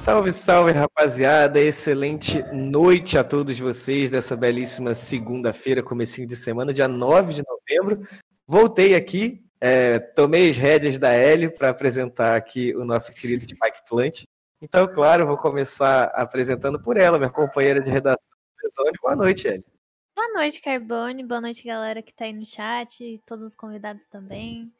Salve, salve, rapaziada. Excelente noite a todos vocês dessa belíssima segunda-feira, comecinho de semana, dia 9 de novembro. Voltei aqui, é, tomei as rédeas da Hélio para apresentar aqui o nosso querido Spike Plant. Então, claro, vou começar apresentando por ela, minha companheira de redação. Boa noite, Hélio. Boa noite, Carbone. Boa noite, galera que está aí no chat, e todos os convidados também.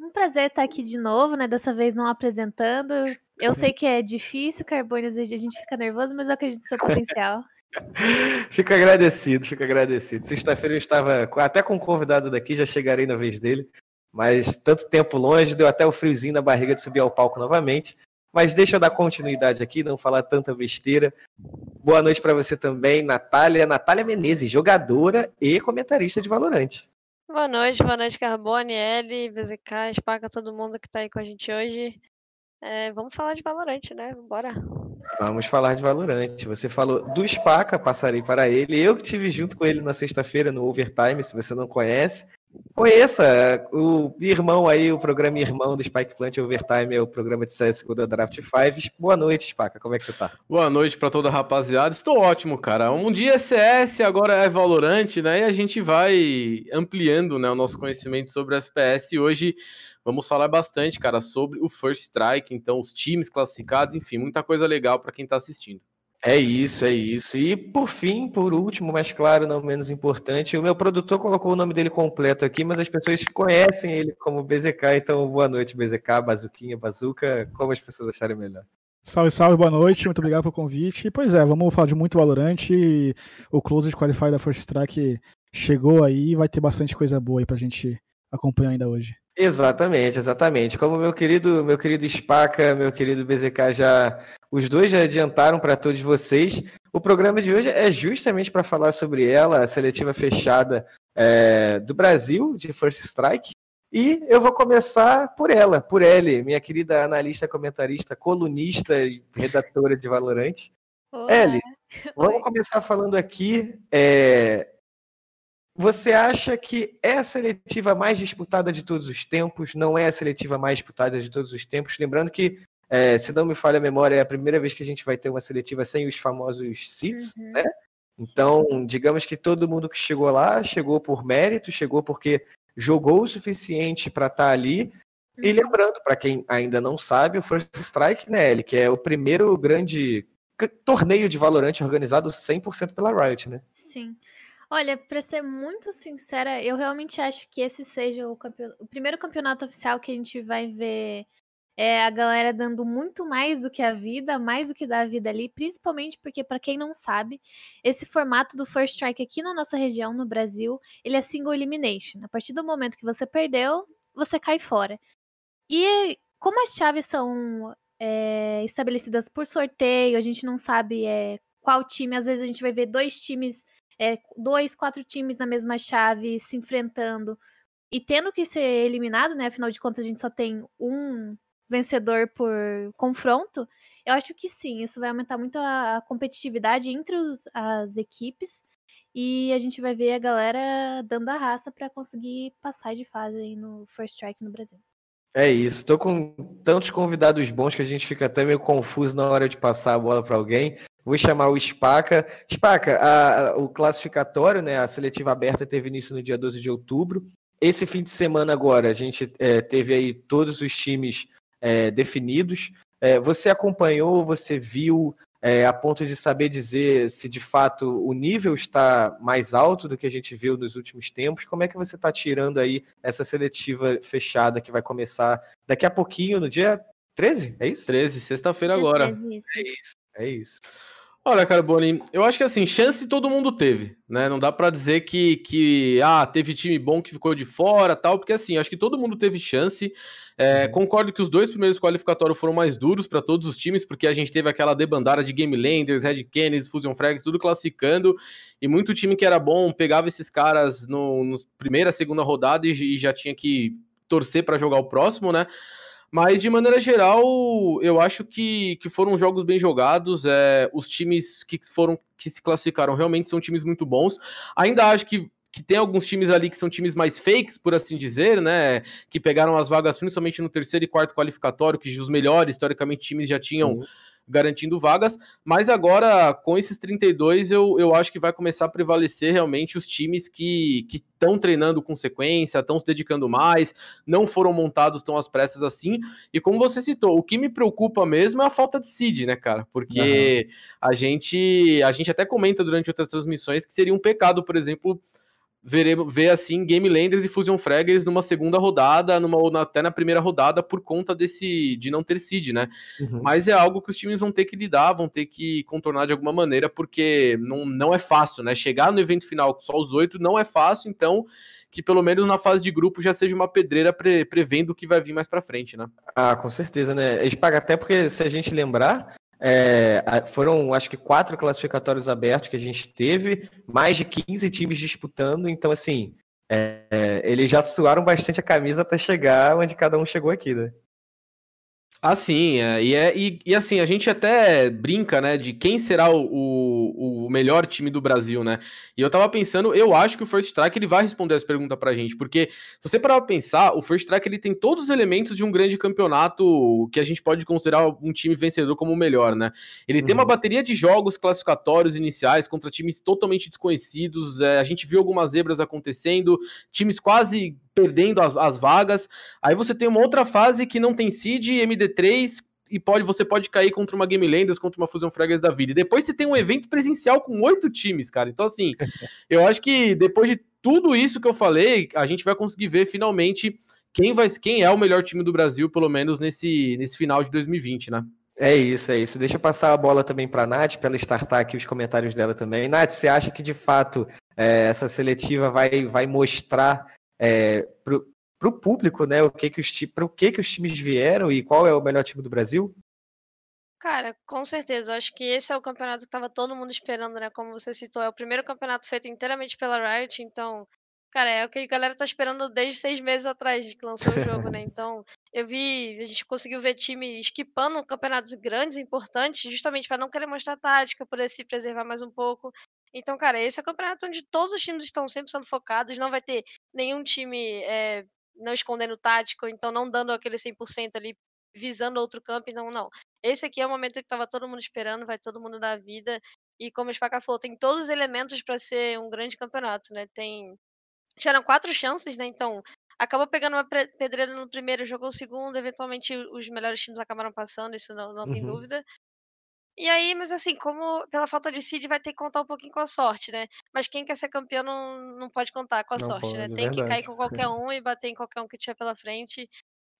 Um prazer estar aqui de novo, né? Dessa vez não apresentando. Eu sei que é difícil, Carbone, às vezes a gente fica nervoso, mas eu acredito no seu potencial. fico agradecido, fico agradecido. Sexta-feira eu estava até com um convidado daqui, já chegarei na vez dele. Mas tanto tempo longe, deu até o friozinho na barriga de subir ao palco novamente. Mas deixa eu dar continuidade aqui, não falar tanta besteira. Boa noite para você também, Natália. Natália Menezes, jogadora e comentarista de Valorante. Boa noite, boa noite, Carbone, L, BZK, Spaca, todo mundo que tá aí com a gente hoje. É, vamos falar de Valorante, né? Bora. Vamos falar de Valorante. Você falou do Spaca, passarei para ele. Eu que tive junto com ele na sexta-feira no Overtime, se você não conhece. Conheça o irmão aí, o programa irmão do Spike Plant Overtime, é o programa de CSGO da Draft 5. Boa noite, Spaca, como é que você tá? Boa noite para toda a rapaziada. Estou ótimo, cara. Um dia é CS, agora é Valorante, né? E a gente vai ampliando né, o nosso conhecimento sobre FPS. E hoje vamos falar bastante, cara, sobre o First Strike, então os times classificados, enfim, muita coisa legal para quem tá assistindo. É isso, é isso. E por fim, por último, mas claro, não menos importante, o meu produtor colocou o nome dele completo aqui, mas as pessoas conhecem ele como BZK, então boa noite, BZK, Bazuquinha, Bazuca, como as pessoas acharem melhor. Salve, salve, boa noite, muito obrigado pelo convite. E, pois é, vamos falar de muito Valorante. O Close de Qualify da First Track chegou aí vai ter bastante coisa boa aí pra gente acompanhar ainda hoje. Exatamente, exatamente. Como meu querido, meu querido Spaca, meu querido BZK já, os dois já adiantaram para todos vocês. O programa de hoje é justamente para falar sobre ela, a seletiva fechada é, do Brasil de First Strike. E eu vou começar por ela, por Ellie, minha querida analista, comentarista, colunista e redatora de Valorante. Ellie, vamos Oi. começar falando aqui é, você acha que é a seletiva mais disputada de todos os tempos? Não é a seletiva mais disputada de todos os tempos? Lembrando que, é, se não me falha a memória, é a primeira vez que a gente vai ter uma seletiva sem os famosos seats, uhum. né? Então, digamos que todo mundo que chegou lá chegou por mérito, chegou porque jogou o suficiente para estar tá ali. E uhum. lembrando, para quem ainda não sabe, o First Strike, né, ele, que é o primeiro grande torneio de Valorant organizado 100% pela Riot, né? Sim. Olha, para ser muito sincera, eu realmente acho que esse seja o, o, primeiro campeonato oficial que a gente vai ver é, a galera dando muito mais do que a vida, mais do que dá a vida ali, principalmente porque, para quem não sabe, esse formato do First Strike aqui na nossa região, no Brasil, ele é single elimination. A partir do momento que você perdeu, você cai fora. E como as chaves são é, estabelecidas por sorteio, a gente não sabe é, qual time, às vezes a gente vai ver dois times é, dois, quatro times na mesma chave se enfrentando e tendo que ser eliminado, né? Afinal de contas, a gente só tem um vencedor por confronto. Eu acho que sim, isso vai aumentar muito a competitividade entre os, as equipes e a gente vai ver a galera dando a raça para conseguir passar de fase aí no First Strike no Brasil. É isso, tô com tantos convidados bons que a gente fica até meio confuso na hora de passar a bola para alguém. Vou chamar o Spaca. Spaca, a, a, o classificatório, né, a seletiva aberta teve início no dia 12 de outubro. Esse fim de semana agora, a gente é, teve aí todos os times é, definidos. É, você acompanhou, você viu é, a ponto de saber dizer se de fato o nível está mais alto do que a gente viu nos últimos tempos? Como é que você está tirando aí essa seletiva fechada que vai começar daqui a pouquinho, no dia 13? É isso? 13, sexta-feira agora. 13, isso. É isso. É isso. Olha, Carboni, eu acho que assim, chance todo mundo teve, né? Não dá para dizer que, que ah, teve time bom que ficou de fora tal, porque assim, acho que todo mundo teve chance. É, uhum. Concordo que os dois primeiros qualificatórios foram mais duros para todos os times, porque a gente teve aquela debandada de Game Landers, Red Kennedy, Fusion Frags, tudo classificando, e muito time que era bom pegava esses caras no, no primeira, segunda rodada e, e já tinha que torcer para jogar o próximo, né? Mas, de maneira geral, eu acho que, que foram jogos bem jogados. É, os times que foram que se classificaram realmente são times muito bons. Ainda acho que, que tem alguns times ali que são times mais fakes, por assim dizer, né? Que pegaram as vagas principalmente no terceiro e quarto qualificatório, que os melhores, historicamente, times já tinham. Uhum garantindo vagas, mas agora com esses 32 eu, eu acho que vai começar a prevalecer realmente os times que estão treinando com sequência, estão se dedicando mais, não foram montados tão às pressas assim, e como você citou, o que me preocupa mesmo é a falta de seed, né, cara, porque uhum. a gente a gente até comenta durante outras transmissões que seria um pecado, por exemplo, ver, ver assim Game Landers e Fusion Fraggers numa segunda rodada, numa, ou até na primeira rodada, por conta desse de não ter seed, né? Uhum. Mas é algo que os times vão ter que lidar, vão ter que contornar de alguma maneira, porque não, não é fácil, né? Chegar no evento final com só os oito não é fácil, então que pelo menos na fase de grupo já seja uma pedreira pre, prevendo o que vai vir mais para frente, né? Ah, com certeza, né? Eles pagam até porque, se a gente lembrar, é, foram, acho que, quatro classificatórios abertos que a gente teve, mais de 15 times disputando, então, assim, é, eles já suaram bastante a camisa até chegar onde cada um chegou aqui, né? Ah, sim, é, e, é, e, e, assim, a gente até brinca, né, de quem será o, o, o, melhor time do Brasil, né? E eu tava pensando, eu acho que o First Track ele vai responder essa pergunta pra gente, porque se você parar pra pensar, o First Track ele tem todos os elementos de um grande campeonato que a gente pode considerar um time vencedor como o melhor, né? Ele uhum. tem uma uhum. bateria de jogos classificatórios iniciais contra times totalmente desconhecidos, é, a gente viu algumas zebras acontecendo, times quase perdendo as, as vagas. Aí você tem uma outra fase que não tem seed, MD3, e pode, você pode cair contra uma Game Landers, contra uma Fusão Fragas da vida. E depois você tem um evento presencial com oito times, cara. Então, assim, eu acho que depois de tudo isso que eu falei, a gente vai conseguir ver finalmente quem, vai, quem é o melhor time do Brasil, pelo menos nesse, nesse final de 2020, né? É isso, é isso. Deixa eu passar a bola também para a Nath, para ela startar aqui os comentários dela também. Nath, você acha que de fato é, essa seletiva vai, vai mostrar é, para o público, né? O que que os para o que que os times vieram e qual é o melhor time do Brasil? Cara, com certeza. Eu acho que esse é o campeonato que estava todo mundo esperando, né? Como você citou, é o primeiro campeonato feito inteiramente pela Riot, então, cara, é o que a galera tá esperando desde seis meses atrás de que lançou o jogo, né? Então, eu vi, a gente conseguiu ver time esquipando campeonatos grandes, importantes, justamente para não querer mostrar tática, poder se preservar mais um pouco. Então, cara, esse é o campeonato onde todos os times estão 100% focados, não vai ter nenhum time é, não escondendo tático, então não dando aquele 100% ali, visando outro campo, então não. Esse aqui é o momento que estava todo mundo esperando, vai todo mundo dar vida, e como o Spaca falou, tem todos os elementos para ser um grande campeonato, né? Tem. Tiveram quatro chances, né? Então, acabou pegando uma pedreira no primeiro, jogou o segundo, eventualmente os melhores times acabaram passando, isso não, não uhum. tem dúvida. E aí, mas assim, como pela falta de seed vai ter que contar um pouquinho com a sorte, né? Mas quem quer ser campeão não, não pode contar com a não sorte, né? pode, né? Tem verdade. que cair com qualquer um e bater em qualquer um que tiver pela frente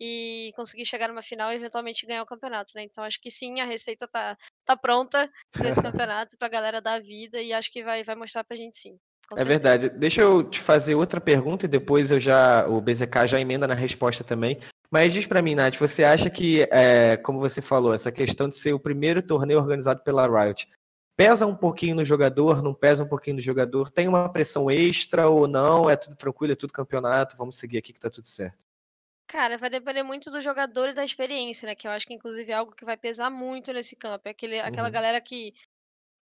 e conseguir chegar numa final e eventualmente ganhar o campeonato, né? Então acho que sim, a receita tá, tá pronta para esse campeonato, pra galera dar vida e acho que vai, vai mostrar pra gente sim. É verdade. Deixa eu te fazer outra pergunta e depois eu já o BZK já emenda na resposta também. Mas diz para mim, Nath, você acha que, é, como você falou, essa questão de ser o primeiro torneio organizado pela Riot pesa um pouquinho no jogador, não pesa um pouquinho no jogador? Tem uma pressão extra ou não? É tudo tranquilo, é tudo campeonato? Vamos seguir aqui que tá tudo certo. Cara, vai depender muito do jogador e da experiência, né? Que eu acho que, inclusive, é algo que vai pesar muito nesse campo. É aquele, aquela uhum. galera que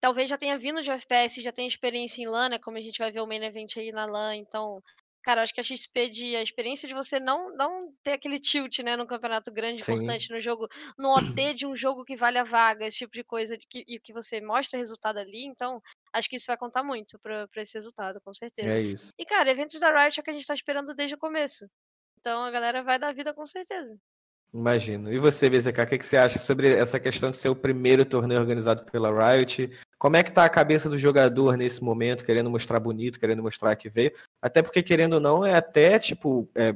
talvez já tenha vindo de FPS, já tenha experiência em LAN, né? Como a gente vai ver o main event aí na LAN. Então, Cara, acho que a XP de a experiência de você não não ter aquele tilt, né, num campeonato grande, Sim. importante no jogo, no OT de um jogo que vale a vaga, esse tipo de coisa, que, e que você mostra resultado ali, então acho que isso vai contar muito pra esse resultado, com certeza. É isso. E, cara, eventos da Riot é o que a gente tá esperando desde o começo. Então a galera vai dar vida com certeza. Imagino. E você, BZK, o que, que você acha sobre essa questão de ser o primeiro torneio organizado pela Riot? Como é que tá a cabeça do jogador nesse momento, querendo mostrar bonito, querendo mostrar que veio? Até porque, querendo ou não, é até, tipo, é,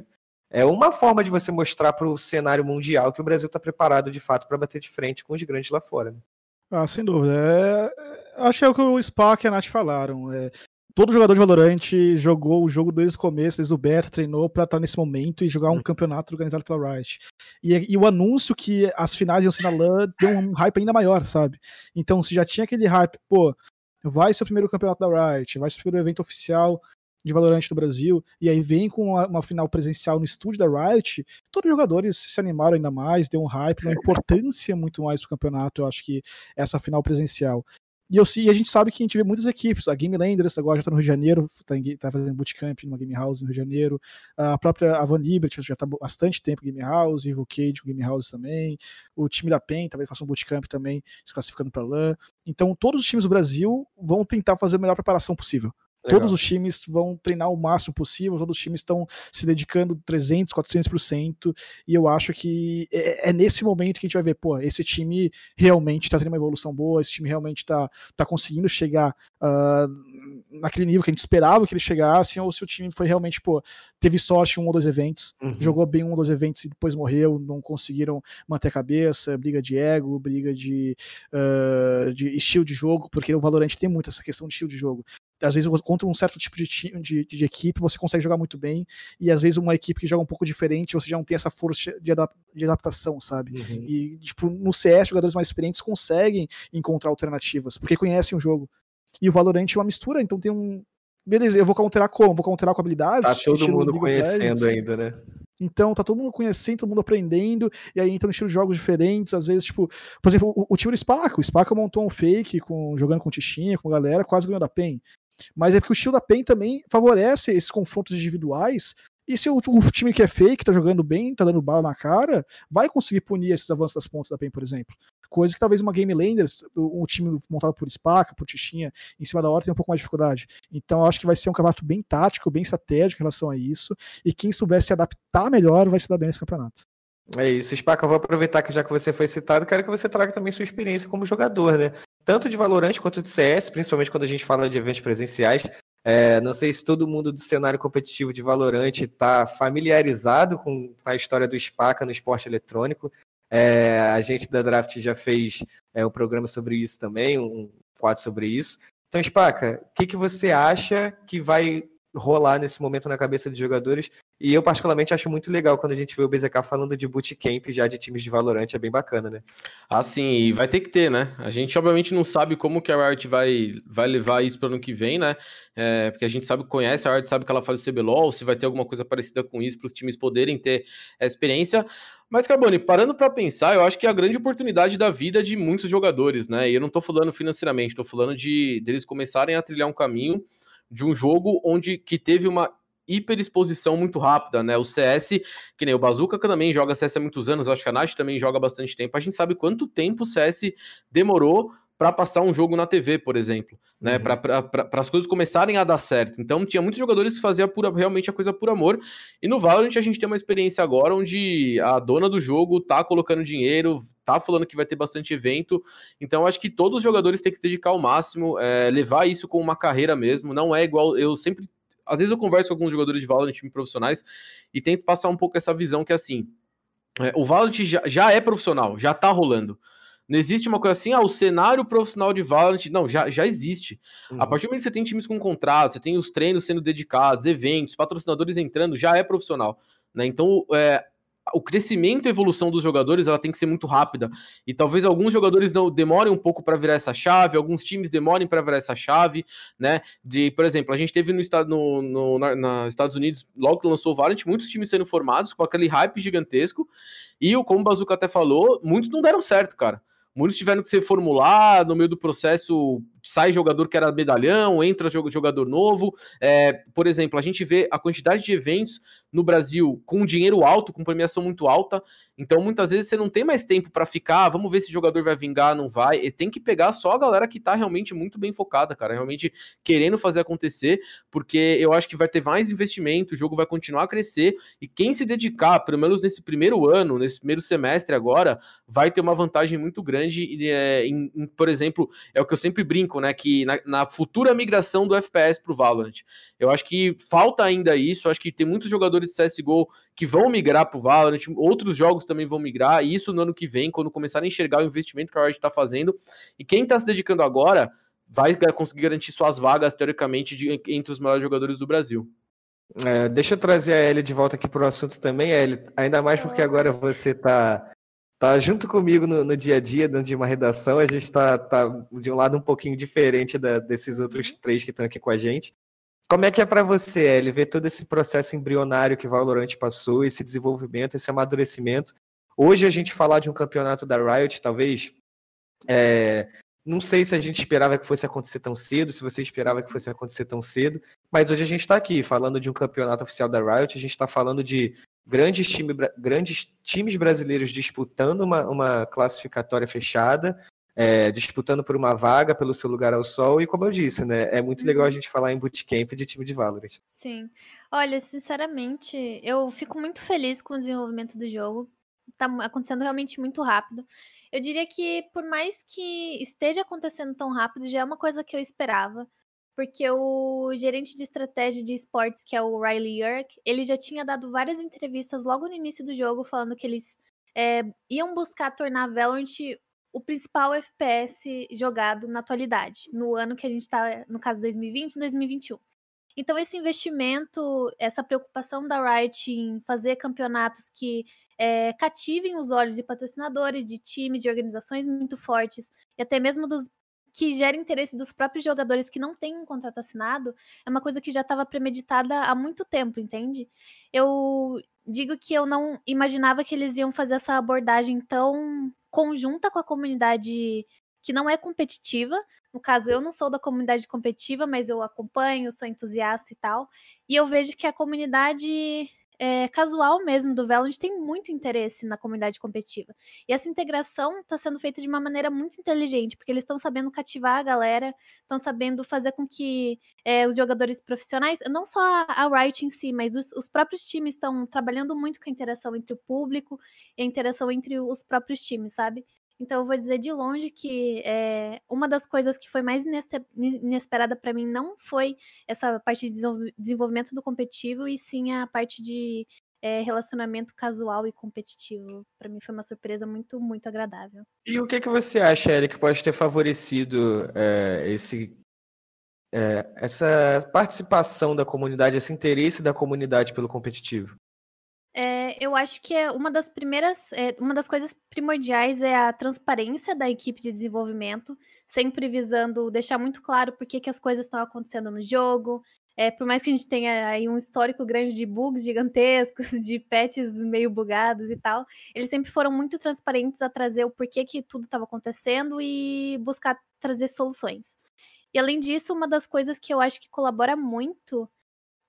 é uma forma de você mostrar para o cenário mundial que o Brasil está preparado, de fato, para bater de frente com os grandes lá fora. Né? Ah, sem dúvida. É, acho que é o que o Spark e a Nath falaram. É, todo jogador de Valorant jogou o jogo desde o começo, desde o beta, treinou para estar nesse momento e jogar um hum. campeonato organizado pela Riot. E, e, o anúncio que as finais iam ser na LAN deu um hype ainda maior, sabe? Então, se já tinha aquele hype, pô, vai ser o primeiro campeonato da Riot, vai ser o primeiro evento oficial de Valorant do Brasil, e aí vem com uma, uma, final presencial no estúdio da Riot, todos os jogadores se animaram ainda mais, deu um hype, uma importância muito mais pro campeonato, eu acho que essa final presencial. E, eu, e a gente sabe que a gente vê muitas equipes. A Game Landers agora já está no Rio de Janeiro, está tá fazendo bootcamp numa Game House no Rio de Janeiro. A própria Avan Liberty já está bastante tempo Game House, Evil Cage Game House também. O time da PEN talvez faça um bootcamp também, se classificando para LAN. Então, todos os times do Brasil vão tentar fazer a melhor preparação possível. Legal. Todos os times vão treinar o máximo possível, todos os times estão se dedicando 300, 400%, e eu acho que é, é, nesse momento que a gente vai ver, pô, esse time realmente está tendo uma evolução boa, esse time realmente está tá conseguindo chegar uh, naquele nível que a gente esperava que ele chegasse, ou se o time foi realmente, pô, teve sorte em um ou dois eventos, uhum. jogou bem um ou dois eventos e depois morreu, não conseguiram manter a cabeça, briga de ego, briga de, uh, de estilo de jogo, porque o Valorant tem muito essa questão de estilo de jogo às vezes contra um certo tipo de, de, de, equipe você consegue jogar muito bem, e às vezes uma equipe que joga um pouco diferente, você já não tem essa força de, adap de adaptação, sabe? Uhum. E, tipo, no CS, jogadores mais experientes conseguem encontrar alternativas, porque conhecem o jogo. E o Valorant é uma mistura, então tem um. Beleza, eu vou counterar como? Vou counterar com habilidades? Tá todo mundo conhecendo ainda, né? Então, tá todo mundo conhecendo, todo mundo aprendendo, e aí entram estilos de jogos diferentes, às vezes, tipo, por exemplo, o, o time do Spaca, o Spaca montou um fake com, jogando com Tichinha, com galera, quase ganhou da PEN. Mas é porque o estilo da PEN também favorece esses confrontos individuais. E se o, o, time que é fake, tá jogando bem, tá dando bala na cara, vai conseguir punir esses avanços das pontas da PEN, por exemplo. Coisa que talvez uma Game Landers, um time montado por Spaca, por Tichinha, em cima da hora, tem um pouco mais de dificuldade. Então, eu acho que vai ser um campeonato bem tático, bem estratégico em relação a isso. E quem souber se adaptar melhor vai se dar bem nesse campeonato. É isso, Spaca, eu vou aproveitar que já que você foi citado, quero que você traga também sua experiência como jogador, né? Tanto de Valorant quanto de CS, principalmente quando a gente fala de eventos presenciais. É, não sei se todo mundo do cenário competitivo de Valorant está familiarizado com a história do Spaca no esporte eletrônico. É, a gente da Draft já fez é, um programa sobre isso também, um quadro sobre isso. Então, Spaca, o que, que você acha que vai rolar nesse momento na cabeça dos jogadores. E eu, particularmente, acho muito legal quando a gente vê o BZK falando de bootcamp já de times de Valorant, é bem bacana, né? Ah, sim, e vai ter que ter, né? A gente, obviamente, não sabe como que a Riot vai, vai levar isso para ano que vem, né? É, porque a gente sabe, conhece a Riot, sabe que ela faz o CBLOL, se vai ter alguma coisa parecida com isso para os times poderem ter a experiência. Mas, Carboni, parando para pensar, eu acho que é a grande oportunidade da vida de muitos jogadores, né? E eu não estou falando financeiramente, estou falando de deles começarem a trilhar um caminho de um jogo onde que teve uma hiperexposição muito rápida, né? O CS, que nem o Bazooka que também joga CS há muitos anos, acho que a Nath também joga há bastante tempo. A gente sabe quanto tempo o CS demorou para passar um jogo na TV, por exemplo, né? Uhum. Para as coisas começarem a dar certo. Então tinha muitos jogadores que faziam pura, realmente a coisa por amor. E no Valorant a gente tem uma experiência agora onde a dona do jogo tá colocando dinheiro, tá falando que vai ter bastante evento. Então acho que todos os jogadores têm que se dedicar ao máximo, é, levar isso como uma carreira mesmo. Não é igual. Eu sempre. Às vezes eu converso com alguns jogadores de Valorant, time profissionais, e tento passar um pouco essa visão que é assim. É, o Valorant já, já é profissional, já tá rolando. Não existe uma coisa assim, ah, o cenário profissional de Valorant. Não, já, já existe. Uhum. A partir do momento que você tem times com contrato, você tem os treinos sendo dedicados, eventos, patrocinadores entrando, já é profissional. Né? Então, é, o crescimento e evolução dos jogadores ela tem que ser muito rápida. E talvez alguns jogadores não demorem um pouco para virar essa chave, alguns times demorem para virar essa chave, né? De, por exemplo, a gente teve no estado no, no na, na Estados Unidos, logo que lançou o Valorant, muitos times sendo formados com aquele hype gigantesco. E como o Bazuca até falou, muitos não deram certo, cara. Muitos tiveram que ser formular, no meio do processo sai jogador que era medalhão, entra jogador novo. É, por exemplo, a gente vê a quantidade de eventos no Brasil com dinheiro alto, com premiação muito alta. Então, muitas vezes você não tem mais tempo para ficar, ah, vamos ver se o jogador vai vingar, não vai. E tem que pegar só a galera que tá realmente muito bem focada, cara, realmente querendo fazer acontecer, porque eu acho que vai ter mais investimento, o jogo vai continuar a crescer e quem se dedicar, pelo menos nesse primeiro ano, nesse primeiro semestre agora, vai ter uma vantagem muito grande. É, em, em, por exemplo, é o que eu sempre brinco né? Que na, na futura migração do FPS para o Valorant. Eu acho que falta ainda isso. acho que tem muitos jogadores de CSGO que vão migrar para o Valorant, outros jogos também vão migrar, e isso no ano que vem, quando começarem a enxergar o investimento que a Riot está fazendo. E quem está se dedicando agora vai conseguir garantir suas vagas, teoricamente, de, entre os melhores jogadores do Brasil. É, deixa eu trazer a Ellie de volta aqui para o assunto também, Ellie. Ainda mais porque agora você está tá junto comigo no, no, dia a dia, dentro de uma redação. A gente está tá de um lado um pouquinho diferente da, desses outros três que estão aqui com a gente. Como é que é para você, Eli, ver todo esse processo embrionário que o Valorant passou, esse desenvolvimento, esse amadurecimento? Hoje a gente falar de um campeonato da Riot, talvez, é, Não sei se a gente esperava que fosse acontecer tão cedo, se você esperava que fosse acontecer tão cedo, mas hoje a gente está aqui falando de um campeonato oficial da Riot, a gente está falando de grandes, time, grandes times brasileiros disputando uma, uma classificatória fechada, é, disputando por uma vaga pelo seu lugar ao sol, e como eu disse, né, é muito legal a uhum. gente falar em bootcamp de time de Valorant. Sim. Olha, sinceramente, eu fico muito feliz com o desenvolvimento do jogo. Tá acontecendo realmente muito rápido. Eu diria que, por mais que esteja acontecendo tão rápido, já é uma coisa que eu esperava. Porque o gerente de estratégia de esportes, que é o Riley Yerk, ele já tinha dado várias entrevistas logo no início do jogo, falando que eles é, iam buscar tornar Valorant o principal FPS jogado na atualidade, no ano que a gente está, no caso 2020 e 2021. Então, esse investimento, essa preocupação da Riot em fazer campeonatos que é, cativem os olhos de patrocinadores, de times, de organizações muito fortes, e até mesmo dos que gera interesse dos próprios jogadores que não têm um contrato assinado, é uma coisa que já estava premeditada há muito tempo, entende? Eu digo que eu não imaginava que eles iam fazer essa abordagem tão conjunta com a comunidade que não é competitiva. No caso, eu não sou da comunidade competitiva, mas eu acompanho, sou entusiasta e tal. E eu vejo que a comunidade é, casual mesmo do Valorant tem muito interesse na comunidade competitiva. E essa integração está sendo feita de uma maneira muito inteligente, porque eles estão sabendo cativar a galera, estão sabendo fazer com que é, os jogadores profissionais, não só a, a Riot em si, mas os, os próprios times estão trabalhando muito com a interação entre o público e a interação entre os próprios times, sabe? Então, eu vou dizer de longe que é, uma das coisas que foi mais inesperada para mim não foi essa parte de desenvolvimento do competitivo, e sim a parte de é, relacionamento casual e competitivo. Para mim foi uma surpresa muito, muito agradável. E o que, que você acha, Eric, que pode ter favorecido é, esse, essa participação da comunidade, esse interesse da comunidade pelo competitivo? É, eu acho que é uma das primeiras, é, uma das coisas primordiais é a transparência da equipe de desenvolvimento, sempre visando deixar muito claro por que, as coisas estão acontecendo no jogo. É, por mais que a gente tenha aí um histórico grande de bugs gigantescos, de patches meio bugados e tal, eles sempre foram muito transparentes a trazer o porquê que tudo estava acontecendo e buscar trazer soluções. E além disso, uma das coisas que eu acho que colabora muito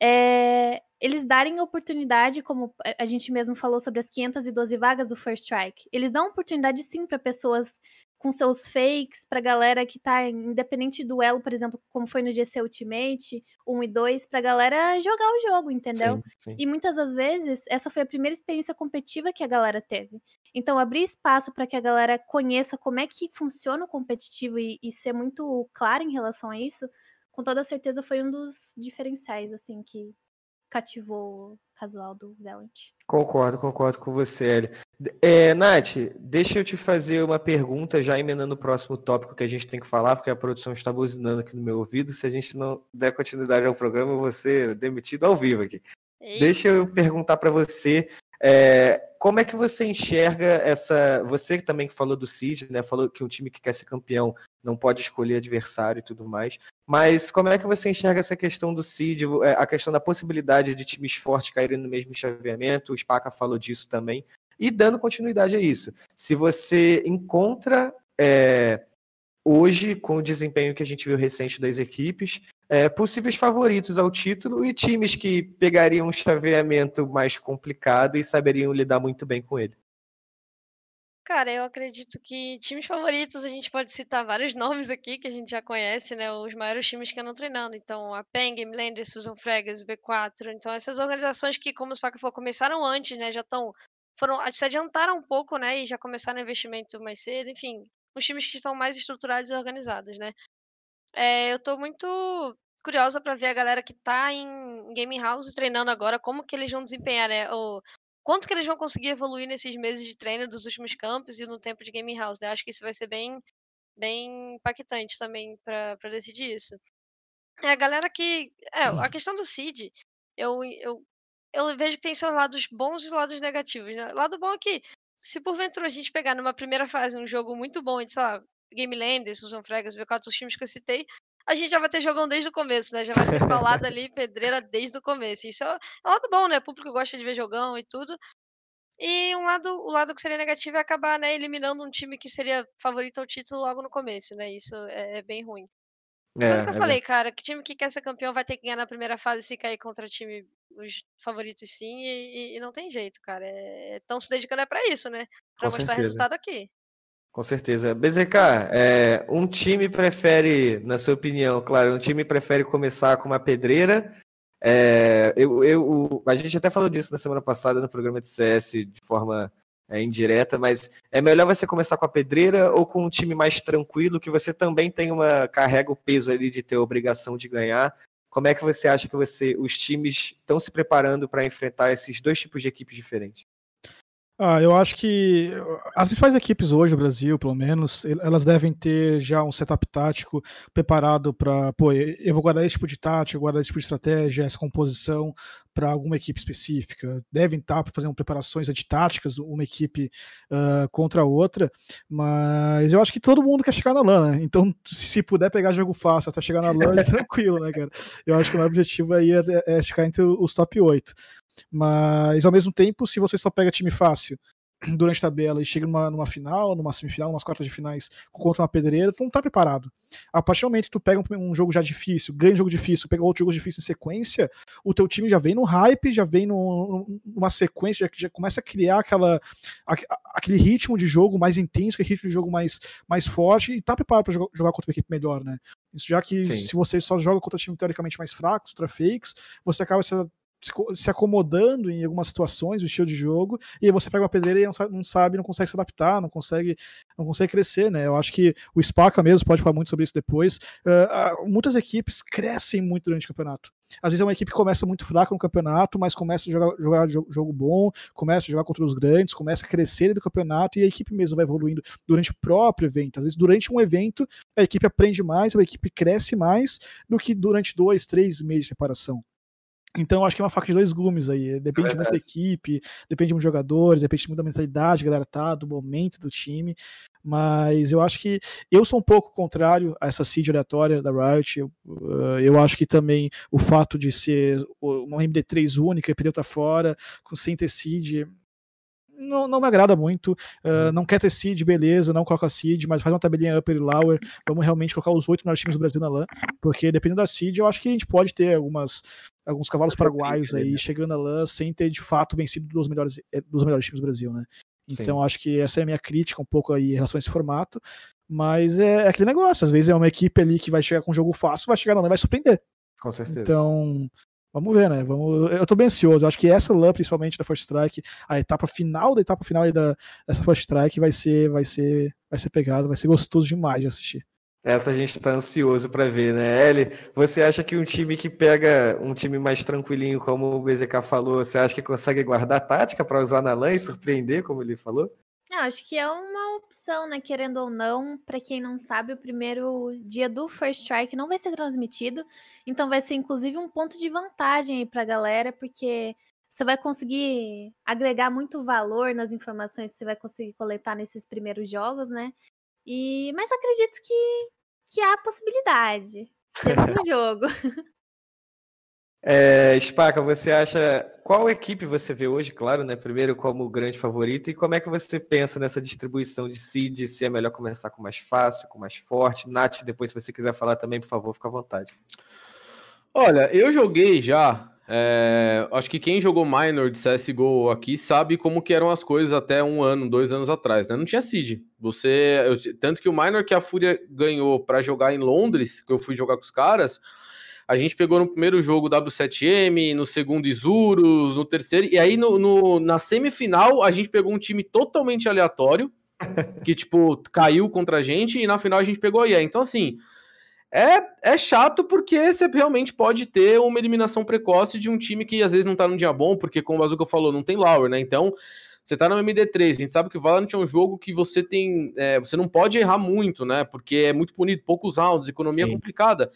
é eles darem oportunidade, como a gente mesmo falou sobre as 512 vagas do First Strike, eles dão oportunidade sim para pessoas com seus fakes, para galera que tá independente do elo, por exemplo, como foi no GC Ultimate 1 e 2, pra galera jogar o jogo, entendeu? Sim, sim. E muitas das vezes, essa foi a primeira experiência competitiva que a galera teve. Então, abrir espaço para que a galera conheça como é que funciona o competitivo e, e ser muito clara em relação a isso, com toda certeza foi um dos diferenciais, assim, que cativou o casual do Valiant. Concordo, concordo com você, Ellie. É, Nath, deixa eu te fazer uma pergunta, já emendando o próximo tópico que a gente tem que falar, porque a produção está buzinando aqui no meu ouvido. Se a gente não der continuidade ao programa, eu vou ser demitido ao vivo aqui. Eita. Deixa eu perguntar para você é, como é que você enxerga essa. Você também que falou do Cid, né? Falou que um time que quer ser campeão não pode escolher adversário e tudo mais. Mas como é que você enxerga essa questão do Cid, é, a questão da possibilidade de times fortes caírem no mesmo chaveamento? O Spaca falou disso também. E dando continuidade a isso. Se você encontra é, hoje, com o desempenho que a gente viu recente das equipes, é, possíveis favoritos ao título e times que pegariam um chaveamento mais complicado e saberiam lidar muito bem com ele. Cara, eu acredito que times favoritos a gente pode citar vários nomes aqui que a gente já conhece, né? Os maiores times que andam treinando. Então, a PEN, Game Landers, Fusion Fragas, B4. Então, essas organizações que, como o Spaca falou, começaram antes, né? Já estão. Foram, se adiantaram um pouco, né? E já começaram investimento mais cedo. Enfim, os times que estão mais estruturados e organizados, né? É, eu tô muito curiosa para ver a galera que tá em game house treinando agora, como que eles vão desempenhar, né? O quanto que eles vão conseguir evoluir nesses meses de treino dos últimos campos e no tempo de game house, né? Acho que isso vai ser bem bem impactante também para decidir isso. É, a galera que. É, a questão do Cid, eu, eu, eu vejo que tem seus lados bons e lados negativos. Né? Lado bom é que, se porventura a gente pegar numa primeira fase um jogo muito bom, de, sei lá, Game Land, Susan Fregas, V4, os times que eu citei, a gente já vai ter jogão desde o começo, né? Já vai ser falado ali, pedreira desde o começo. Isso é, é um lado bom, né? O público gosta de ver jogão e tudo. E um lado, o lado que seria negativo é acabar, né, eliminando um time que seria favorito ao título logo no começo, né? Isso é, é bem ruim. É, isso que eu é falei, cara, que time que quer ser campeão vai ter que ganhar na primeira fase se cair contra time os favoritos sim, e, e- não tem jeito, cara. Estão se dedicando é pra isso, né? Pra Com mostrar certeza. resultado aqui. Com certeza. BZK, é, um time prefere, na sua opinião, claro, um time prefere começar com uma pedreira. é, eu, eu, o- a gente até falou disso na semana passada no programa de CS de forma é, indireta, mas é melhor você começar com a pedreira ou com um time mais tranquilo, que você também tem uma carrega o peso ali de ter a obrigação de ganhar. Como é que você acha que você, os times estão se preparando para enfrentar esses dois tipos de equipes diferentes? Ah, eu acho que as principais equipes hoje, o Brasil, pelo menos, el- elas devem ter já um setup tático preparado para, pô, eu vou guardar esse tipo de tática, guardar esse tipo de estratégia, essa composição para alguma equipe específica. Devem estar fazendo preparações antitáticas, uma equipe ah, contra a outra, mas eu acho que todo mundo quer chegar na LAN, né? Então, se, puder pegar jogo fácil até chegar na LAN, é tranquilo, né, cara? Eu acho que o meu objetivo aí é, é ficar entre os top 8. Mas ao mesmo tempo, se você só pega time fácil durante a tabela e chega numa, numa final, numa semifinal, umas quartas de finais contra uma pedreira, tu não tá preparado. A partir do momento que tu pega um, um jogo já difícil, ganha um jogo difícil, pega outro jogo difícil em sequência, o teu time já vem no hype, já vem no, numa sequência, já, já começa a criar aquela, a, aquele ritmo de jogo mais intenso, aquele ritmo de jogo mais, mais forte e tá preparado para jogar, jogar contra uma equipe melhor, né? Isso já que Sim. se você só joga contra time teoricamente mais fracos, contra fakes, você acaba se se co- se acomodando em algumas situações, o estilo de jogo, e aí você pega uma pedreira e não sabe, não consegue se adaptar, não consegue, não consegue crescer, né? Eu acho que o Spaca mesmo pode falar muito sobre isso depois. ah, muitas equipes crescem muito durante o campeonato. Às vezes é uma equipe que começa muito fraca no campeonato, mas começa a jogar, jogar jo- jogo bom, começa a jogar contra os grandes, começa a crescer do campeonato e a equipe mesmo vai evoluindo durante o próprio evento. Às vezes, durante um evento, a equipe aprende mais, a equipe cresce mais do que durante dois, três meses de preparação. Então, eu acho que é uma faca de dois gumes aí. Depende muito da equipe, depende muito dos jogadores, depende muito da mentalidade que a galera tá, do momento do time. Mas eu acho que eu sou um pouco contrário a essa seed aleatória da Riot. Eu, uh, eu acho que também o fato de ser uma MD3 única e pneu tá fora, com sem ter seed, não, não me agrada muito. Uh, não quer ter seed, beleza, não coloca seed, mas faz uma tabelinha upper e lower. Vamos realmente colocar os oito melhores times do Brasil na LAN, porque dependendo da seed, eu acho que a gente pode ter algumas, alguns cavalos Essa paraguaios aí chegando na LAN sem ter de fato vencido dos melhores, eh, dos melhores times do Brasil, né? Então acho que essa é a minha crítica um pouco aí em relação a esse formato. Mas é, é aquele negócio, às vezes é uma equipe ali que vai chegar com um jogo fácil, vai chegar e vai surpreender. Com certeza. Então, vamos ver, né? Vamos, eu tô bem ansioso. Eu acho que essa LAN, principalmente da First Strike, a etapa final da etapa final da, dessa First Strike vai ser, vai ser, vai ser pegado, vai ser gostoso demais de assistir. Essa a gente tá ansioso para ver, né? Eli, você acha que um time que pega um time mais tranquilinho, como o BZK falou, você acha que consegue guardar tática para usar na LAN e surpreender, como ele falou? Não, acho que é uma opção, né? Querendo ou não, para quem não sabe, o primeiro dia do First Strike não vai ser transmitido, então vai ser inclusive um ponto de vantagem aí pra galera, porque você vai conseguir agregar muito valor nas informações que você vai conseguir coletar nesses primeiros jogos, né? E mas acredito que que há possibilidade. Temos um jogo. É, Spaca, você acha qual equipe você vê hoje, claro, né? Primeiro como grande favorito e como é que você pensa nessa distribuição de seed? Se é melhor começar com mais fácil, com mais forte? Nath, depois se você quiser falar também, por favor, fica à vontade. Olha, eu joguei já. É, acho que quem jogou minor de CSGO aqui sabe como que eram as coisas até um ano, dois anos atrás, né? Não tinha seed. Você, eu- tanto que o minor que a Fúria ganhou para jogar em Londres, que eu fui jogar com os caras, a gente pegou no primeiro jogo W7M, no segundo Isurus, no terceiro, e aí no, no- na semifinal a gente pegou um time totalmente aleatório, que tipo caiu contra a gente, e na final a gente pegou a IE. Então assim. É, é chato porque você realmente pode ter uma eliminação precoce de um time que às vezes não tá num dia bom, porque como o Bazuca falou, não tem Lauer, né? Então, você tá no MD3, a gente sabe que o Valorant é um jogo que você tem. é, você não pode errar muito, né? Porque é muito punido, poucos rounds, economia Sim. complicada.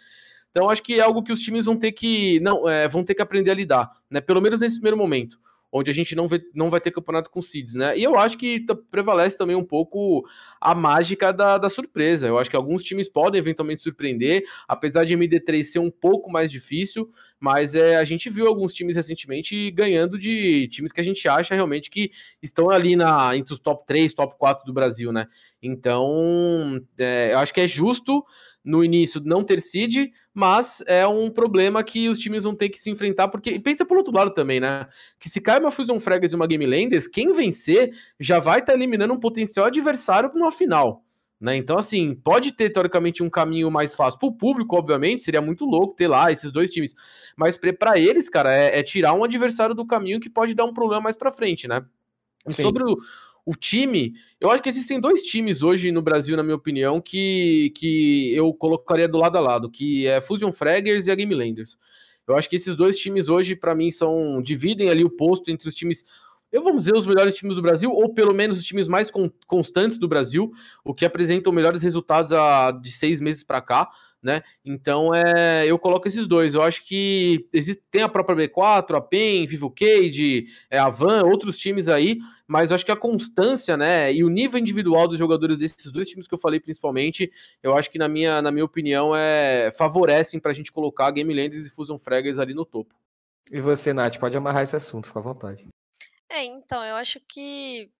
Então, acho que é algo que os times vão ter que. Não, é, vão ter que aprender a lidar, né? Pelo menos nesse primeiro momento. Onde a gente não, vê, não vai ter campeonato com seeds, né? E eu acho que prevalece também um pouco a mágica da, da surpresa. Eu acho que alguns times podem eventualmente surpreender, apesar de MD3 ser um pouco mais difícil, mas é, a gente viu alguns times recentemente ganhando de times que a gente acha realmente que estão ali na, entre os top 3, top 4 do Brasil, né? Então, é, eu acho que é justo no início não ter seed, mas é um problema que os times vão ter que se enfrentar, porque pensa pelo outro lado também, né? Que se cai uma Fusion Fragas e uma Game Landers, quem vencer já vai estar tá eliminando um potencial adversário para uma final. Né? Então, assim, pode ter teoricamente um caminho mais fácil para o público, obviamente, seria muito louco ter lá esses dois times, mas para eles, cara, é, é, tirar um adversário do caminho que pode dar um problema mais para frente, né? Sim. Sobre o, o time, eu acho que existem dois times hoje no Brasil, na minha opinião, que, que eu colocaria do lado a lado, que é Fusion Fraggers e a Game Landers. Eu acho que esses dois times hoje, para mim, são dividem ali o posto entre os times eu vamos dizer os melhores times do Brasil, ou pelo menos os times mais con constantes do Brasil, o que apresentam melhores resultados a, de seis meses para cá né? Então é, eu coloco esses dois. Eu acho que existe, tem a própria B4, a PEN, Vivo Cage, é, a Van, outros times aí, mas eu acho que a constância, né, e o nível individual dos jogadores desses dois times que eu falei principalmente, eu acho que na minha, na minha opinião é favorecem para a gente colocar Game Landers e Fusion Fraggers ali no topo. E você, Nath, pode amarrar esse assunto, fica à vontade. É, então, eu acho que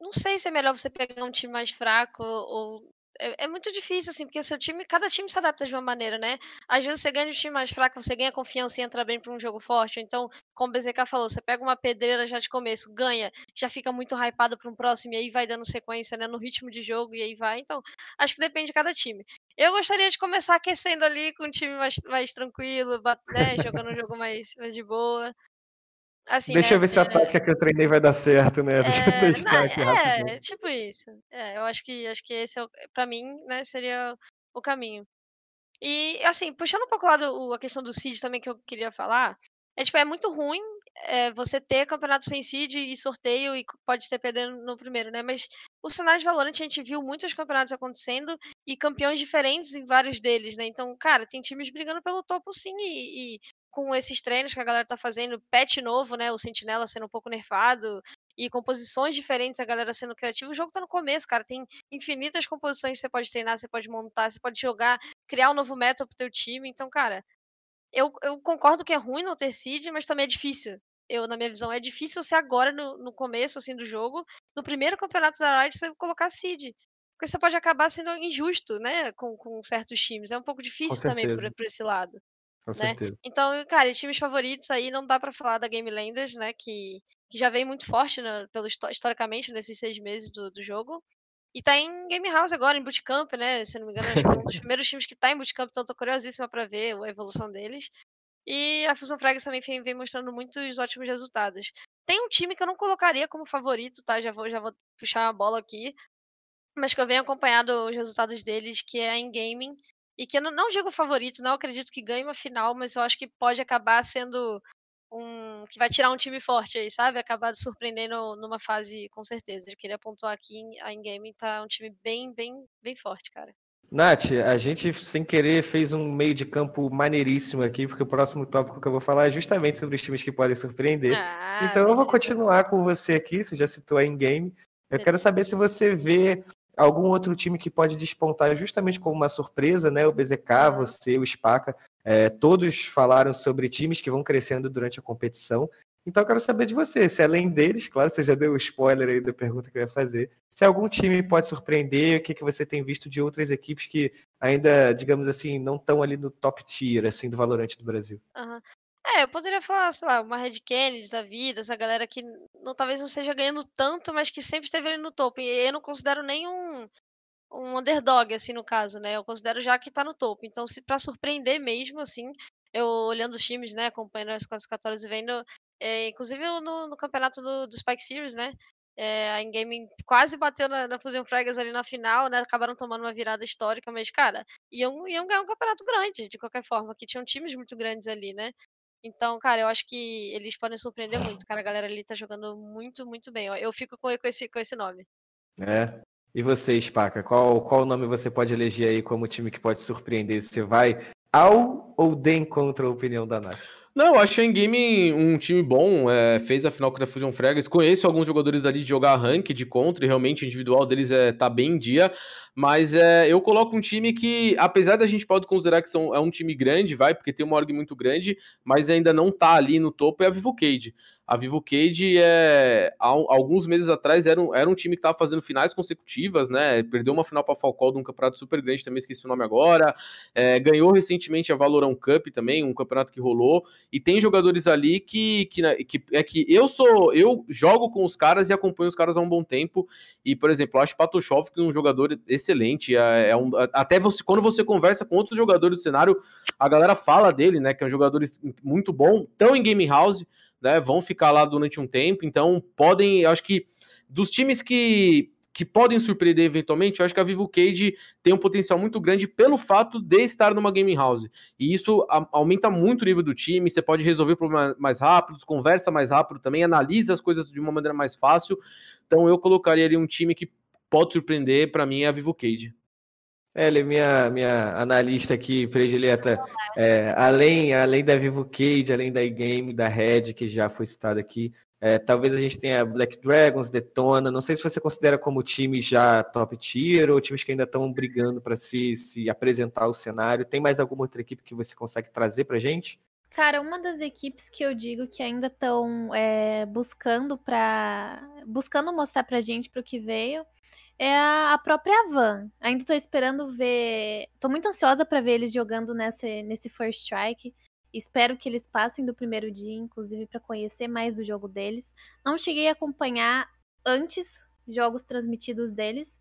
não sei se é melhor você pegar um time mais fraco ou é, é, muito difícil, assim, porque seu time, cada time se adapta de uma maneira, né? Às vezes você ganha um time mais fraco, você ganha confiança e entra bem para um jogo forte. Então, como o BZK falou, você pega uma pedreira já de começo, ganha, já fica muito hypado para um próximo e aí vai dando sequência, né, no ritmo de jogo e aí vai. Então, acho que depende de cada time. Eu gostaria de começar aquecendo ali com um time mais, mais tranquilo, né, jogando um jogo mais, mais de boa. Assim, Deixa né? eu ver se a é... tática que eu treinei vai dar certo, né? Deixa eu é, testar aqui É, tipo isso. É, eu acho que acho que esse é o, pra mim, né, seria o caminho. E assim, puxando um pouco lá do, a questão do seed também que eu queria falar, é tipo, é muito ruim é, você ter campeonato sem seed e sorteio e pode ter perdendo no primeiro, né? Mas o cenário de Valorant a gente viu muitos campeonatos acontecendo e campeões diferentes em vários deles, né? Então, cara, tem times brigando pelo topo sim e, e com esses treinos que a galera tá fazendo, patch novo, né? O Sentinela sendo um pouco nerfado e composições diferentes, a galera sendo criativa. O jogo tá no começo, cara. Tem infinitas composições que você pode treinar, você pode montar, você pode jogar, criar um novo meta pro teu time. Então, cara, eu, eu concordo que é ruim não ter seed, mas também é difícil. Eu, na minha visão, é difícil você agora, no, no começo, assim, do jogo, no primeiro campeonato da Riot, você colocar seed. Porque você pode acabar sendo injusto, né, com, com certos times. É um pouco difícil também por, por esse lado. Com né? certeza. Então, cara, times favoritos aí não dá para falar da Game Landers, né? Que, que já vem muito forte né, pelo, historicamente nesses seis meses do, do jogo. E tá em Game House agora, em Bootcamp, né? Se não me engano, acho que é um dos primeiros times que tá em Bootcamp, então tô curiosíssima pra ver a evolução deles. E a Fusion Frags também vem, vem, mostrando muitos ótimos resultados. Tem um time que eu não colocaria como favorito, tá? Já vou, já vou puxar a bola aqui. Mas que eu venho acompanhado os resultados deles, que é a Gaming e que eu não, não digo favorito, não acredito que ganhe uma final, mas eu acho que pode acabar sendo um. que vai tirar um time forte aí, sabe? Acabar surpreendendo numa fase com certeza. Eu queria pontuar aqui, a Ingame tá um time bem, bem, bem forte, cara. Nath, a gente, sem querer, fez um meio de campo maneiríssimo aqui, porque o próximo tópico que eu vou falar é justamente sobre os times que podem surpreender. Ah, então eu vou continuar com você aqui, você já citou a in-game. Eu quero saber se você vê algum outro time que pode despontar justamente como uma surpresa, né? O BZK, você, o Spaca, é, todos falaram sobre times que vão crescendo durante a competição. Então eu quero saber de você, se além deles, claro, você já deu o spoiler aí da pergunta que eu ia fazer, se algum time pode surpreender, o que, que você tem visto de outras equipes que ainda, digamos assim, não estão ali no top tier, assim, do Valorante do Brasil. Uhum. É, eu poderia falar, sei lá, uma Red Kennedy da vida, essa galera que não, talvez não seja ganhando tanto, mas que sempre esteve ali no topo. E eu não considero nem um, um underdog, assim, no caso, né? Eu considero já que tá no topo. Então, se para surpreender mesmo, assim, eu olhando os times, né, acompanhando as classificatórias e vendo, é, inclusive no, no campeonato do, do, Spike Series, né? É, a Ingame quase bateu na, na Fusion Fragas ali na final, né? Acabaram tomando uma virada histórica, mas, cara, iam, iam ganhar um campeonato grande, de qualquer forma, que tinham times muito grandes ali, né? Então, cara, eu acho que eles podem surpreender muito, cara. A galera ali tá jogando muito, muito bem. Eu fico com, com, esse, com esse nome. É. E você, Spaca, qual, qual nome você pode eleger aí como time que pode surpreender? Você vai ao ou de contra a opinião da Nath? Não, eu acho a Endgame um time bom, é, fez a final contra a Fusion Fragas, conheço alguns jogadores ali de jogar rank, de contra, e realmente o individual deles é, tá bem em dia, mas é, eu coloco um time que, apesar da gente pode considerar que são, é um time grande, vai, porque tem uma org muito grande, mas ainda não tá ali no topo, é a Vivo Cage. A Vivo Cage, é, há, alguns meses atrás, era um, era um time que estava fazendo finais consecutivas, né? Perdeu uma final para Falcão de um campeonato super grande, também esqueci o nome agora. É, ganhou recentemente a Valorant Cup também, um campeonato que rolou. E tem jogadores ali que, que, que é que eu sou, eu jogo com os caras e acompanho os caras há um bom tempo. E, por exemplo, eu acho Patoshov que é um jogador excelente. É, é um, até você, quando você conversa com outros jogadores do cenário, a galera fala dele, né? Que é um jogador muito bom, tão em Game House né? Vão ficar lá durante um tempo, então podem, acho que dos times que que podem surpreender eventualmente, eu acho que a Vivo Cage tem um potencial muito grande pelo fato de estar numa gaming house. E isso aumenta muito o nível do time, você pode resolver problemas mais rápidos, conversa mais rápido também, analisa as coisas de uma maneira mais fácil. Então eu colocaria ali um time que pode surpreender, para mim é a Vivo Cage. Ela é minha, minha analista aqui predileta. É, além, além da Vivo Cage, além da e-game, da Red, que já foi citada aqui, é, talvez a gente tenha Black Dragons, Detona. Não sei se você considera como times já top tier ou times que ainda estão brigando para se, se apresentar ao cenário. Tem mais alguma outra equipe que você consegue trazer para gente? Cara, uma das equipes que eu digo que ainda estão é, buscando para buscando mostrar pra gente pro que veio é a própria Van. Ainda tô esperando ver. Tô muito ansiosa para ver eles jogando nesse, nesse First Strike. Espero que eles passem do primeiro dia, inclusive para conhecer mais do jogo deles. Não cheguei a acompanhar antes jogos transmitidos deles,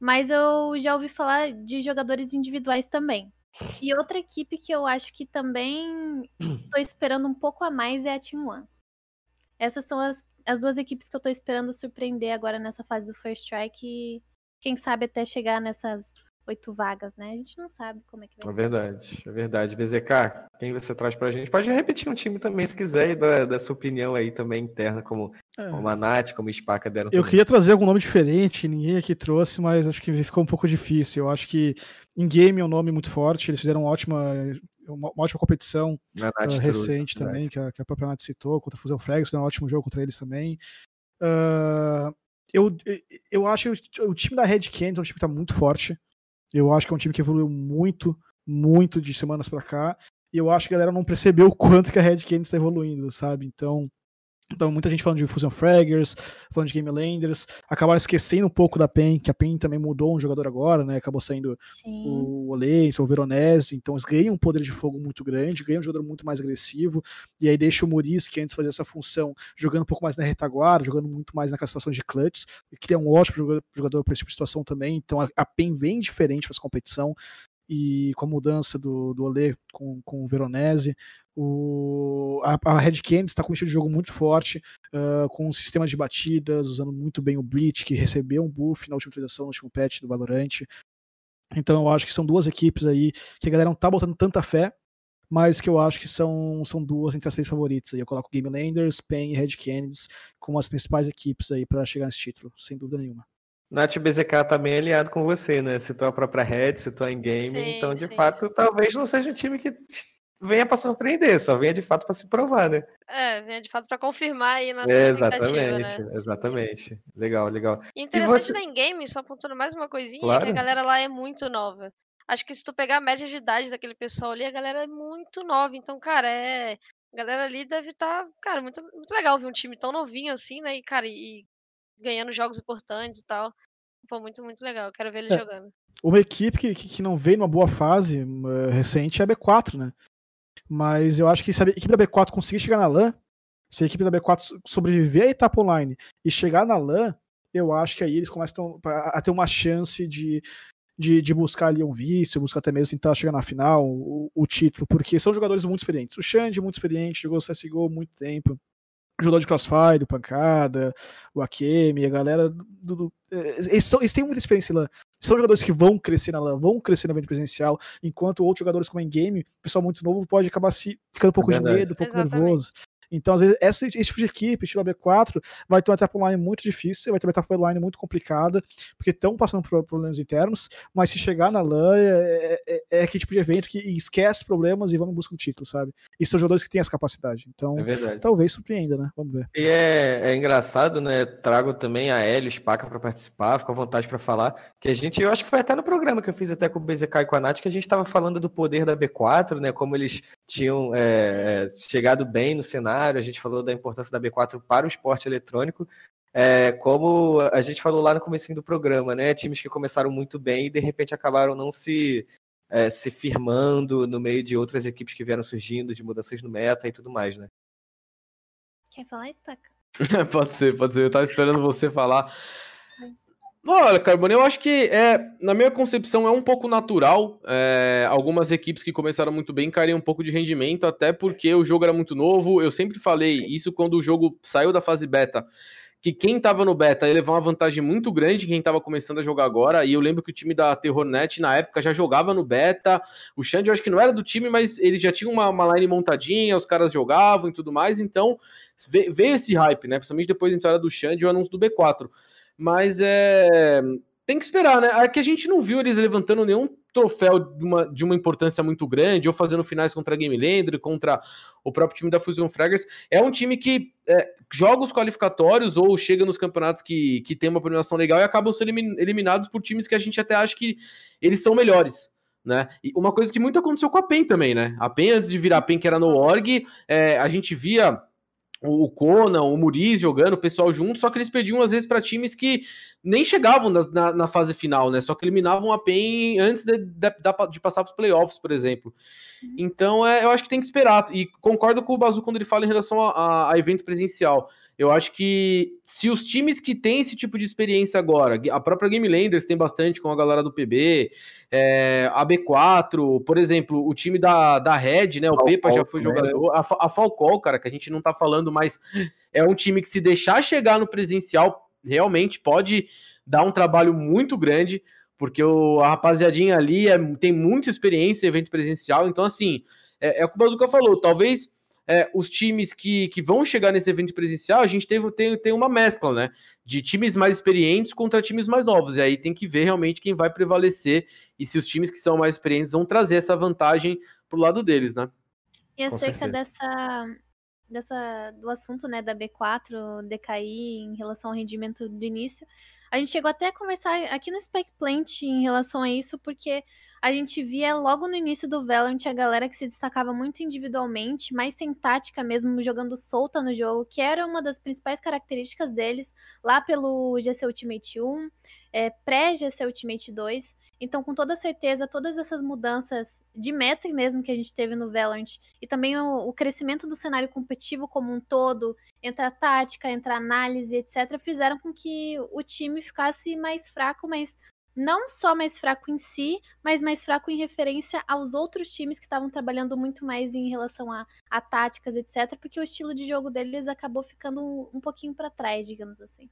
mas eu já ouvi falar de jogadores individuais também. E outra equipe que eu acho que também tô esperando um pouco a mais é a Team One. Essas são as as duas equipes que eu tô esperando surpreender agora nessa fase do First Strike e quem sabe até chegar nessas oito vagas, né? A gente não sabe como é que vai é ser. É verdade, é verdade. BZK, quem você traz pra gente? Pode repetir um time também, se quiser, e da, da sua opinião aí também interna, como, é. como a Nath, como a Spaca deram. Eu também. queria trazer algum nome diferente, ninguém aqui trouxe, mas acho que ficou um pouco difícil. Eu acho que em game é um nome muito forte, eles fizeram uma ótima, uma, ótima competição uh, recente também, que a, que a, própria Nath citou, contra a Fusão Frags, fizeram um ótimo jogo contra eles também. Uh, eu, eu acho que o time da Red Canids é um time que tá muito forte. Eu acho que é um time que evoluiu muito, muito de semanas para cá. E eu acho que a galera não percebeu o quanto que a Red Canids está evoluindo, sabe? Então, então, muita gente falando de Fusion Fraggers, falando de Game Landers, acabaram esquecendo um pouco da PEN, que a PEN também mudou um jogador agora, né? Acabou saindo Sim. o Olê, o Veronese, então eles ganham um poder de fogo muito grande, ganham um jogador muito mais agressivo, e aí deixa o Muris, que antes fazia essa função, jogando um pouco mais na retaguarda, jogando muito mais naquelas situações de clutch, que é um ótimo jogador para esse tipo de situação também, então a, a PEN vem diferente para essa competição, e com a mudança do, do Olê com, com o Veronese, o, a, a Red Canids está com um estilo de jogo muito forte, uh, com um sistema de batidas, usando muito bem o Bleach, que recebeu um buff na última atualização, no último patch do Valorant. Então eu acho que são duas equipes aí que a galera não tá botando tanta fé, mas que eu acho que são, são duas entre as três favoritas. Eu coloco Game Landers, PEN e Red Canids como as principais equipes aí para chegar nesse título, sem dúvida nenhuma. Nath BZK tá bem aliado com você, né? Citou a própria Red, citou a Game, então de sim, fato sim. talvez não seja um time que venha para surpreender, só venha de fato para se provar, né? É, venha de fato para confirmar aí nossa é, Exatamente, né? exatamente. Legal, legal. E interessante e você... na game, só apontando mais uma coisinha, claro. que a galera lá é muito nova. Acho que se tu pegar a média de idade daquele pessoal ali, a galera é muito nova. Então, cara, é. A galera ali deve estar, tá, cara, muito, muito legal ver um time tão novinho assim, né? E, cara, e ganhando jogos importantes e tal. Pô, muito, muito legal. Quero ver ele é. jogando. Uma equipe que, que não veio numa boa fase uh, recente é a B4, né? Mas eu acho que se a equipe da B4 conseguir chegar na LAN, se a equipe da B4 sobreviver à etapa online e chegar na LAN, eu acho que aí eles começam a ter uma chance de, de, de buscar ali um vício, buscar até mesmo tentar chegar na final, o, o título, porque são jogadores muito experientes. O Xande, muito experiente, jogou CSGO há muito tempo jogador de Crossfire, o Pancada, o Akemi, a galera do, do eles, são, eles, têm muita experiência lá. São jogadores que vão crescer na LAN, vão crescer no evento presencial, enquanto outros jogadores como em game, o pessoal muito novo pode acabar se ficando um pouco é de medo, um pouco Exatamente. nervoso. Então, às vezes, esse, esse tipo de equipe, estilo B4, vai ter uma top line muito difícil, vai ter uma top line muito complicada, porque estão passando por problemas internos, mas se chegar na LAN é, é, é, é aquele tipo de evento que esquece problemas e vão em busca do título, sabe? E são jogadores que têm essa capacidade. Então, é talvez surpreenda, né? Vamos ver. E é, é engraçado, né? Trago também a Hélio Spaca para participar, fica à vontade para falar, que a gente, eu acho que foi até no programa que eu fiz até com o BZK e com a Nath, que a gente estava falando do poder da B4, né? Como eles tinham é, chegado bem no cenário, a gente falou da importância da B4 para o esporte eletrônico. É, como a gente falou lá no começo do programa, né? Times que começaram muito bem e de repente acabaram não se, é, se firmando no meio de outras equipes que vieram surgindo, de mudanças no meta e tudo mais, né? Quer falar, Spaca? pode ser, pode ser. Eu tava esperando você falar. Olha, Carbone, eu acho que, é, na minha concepção, é um pouco natural. É, algumas equipes que começaram muito bem caírem um pouco de rendimento, até porque o jogo era muito novo. Eu sempre falei isso quando o jogo saiu da fase beta, que quem tava no beta ia levar uma vantagem muito grande quem tava começando a jogar agora. E eu lembro que o time da Terrornet, na época, já jogava no beta. O Xande, eu acho que não era do time, mas ele já tinha uma, uma line montadinha, os caras jogavam e tudo mais. Então, veio esse hype, né? Principalmente depois da entrada do Xande e o anúncio do B4. Mas é. Tem que esperar, né? É que a gente não viu eles levantando nenhum troféu de uma, de uma importância muito grande, ou fazendo finais contra a Game Lander, contra o próprio time da Fusion Fraggers. É um time que é, joga os qualificatórios ou chega nos campeonatos que, que tem uma premiação legal e acabam sendo eliminados por times que a gente até acha que eles são melhores. Né? E uma coisa que muito aconteceu com a PEN também, né? A PEN, antes de virar a PEN, que era no org, é, a gente via o Conan, o Muriz jogando, o pessoal junto, só que eles pediam às vezes para times que nem chegavam na, na, na, fase final, né? Só que eliminavam a PEN antes de, de, de passar para os playoffs, por exemplo. Então, é, eu acho que tem que esperar. E concordo com o Bazu quando ele fala em relação a, a, a, evento presencial. Eu acho que se os times que têm esse tipo de experiência agora, a própria Game Landers tem bastante com a galera do PB, é, a B4, por exemplo, o time da, da Red, né? O Falcol, Pepa já foi né? jogador. A, a Falcol, cara, que a gente não tá falando, mas é um time que se deixar chegar no presencial realmente pode dar um trabalho muito grande, porque o, a rapaziadinha ali é, tem muita experiência em evento presencial, então assim, é, é o que o Bazuca falou, talvez é, os times que, que vão chegar nesse evento presencial, a gente teve, tem, tem uma mescla, né? De times mais experientes contra times mais novos. E aí tem que ver realmente quem vai prevalecer e se os times que são mais experientes vão trazer essa vantagem pro lado deles, né? E acerca dessa, dessa do assunto, né, da B4 decair em relação ao rendimento do início. A gente chegou até a conversar aqui no Spike Plant em relação a isso, porque a gente via logo no início do Valorant a galera que se destacava muito individualmente, mais sem tática mesmo, jogando solta no jogo, que era uma das principais características deles lá pelo GC Ultimate 1 é, pré-GC Ultimate 2. Então, com toda certeza, todas essas mudanças de meta mesmo que a gente teve no Valorant e também o, o crescimento do cenário competitivo como um todo, entre a tática, entre a análise, etc., fizeram com que o time ficasse mais fraco, mas não só mais fraco em si, mas mais fraco em referência aos outros times que estavam trabalhando muito mais em relação a, a táticas, etc., porque o estilo de jogo deles acabou ficando um, um pouquinho para trás, digamos assim.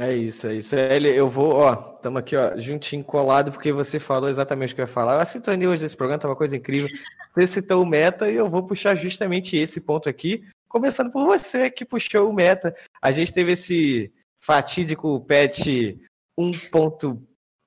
É isso, é isso. Ele, eu vou, ó, estamos aqui, ó, juntinho, colado, porque você falou exatamente o que eu ia falar. A sintonia hoje desse programa tá uma coisa incrível. Você citou o meta e eu vou puxar justamente esse ponto aqui, começando por você que puxou o meta. A gente teve esse fatídico patch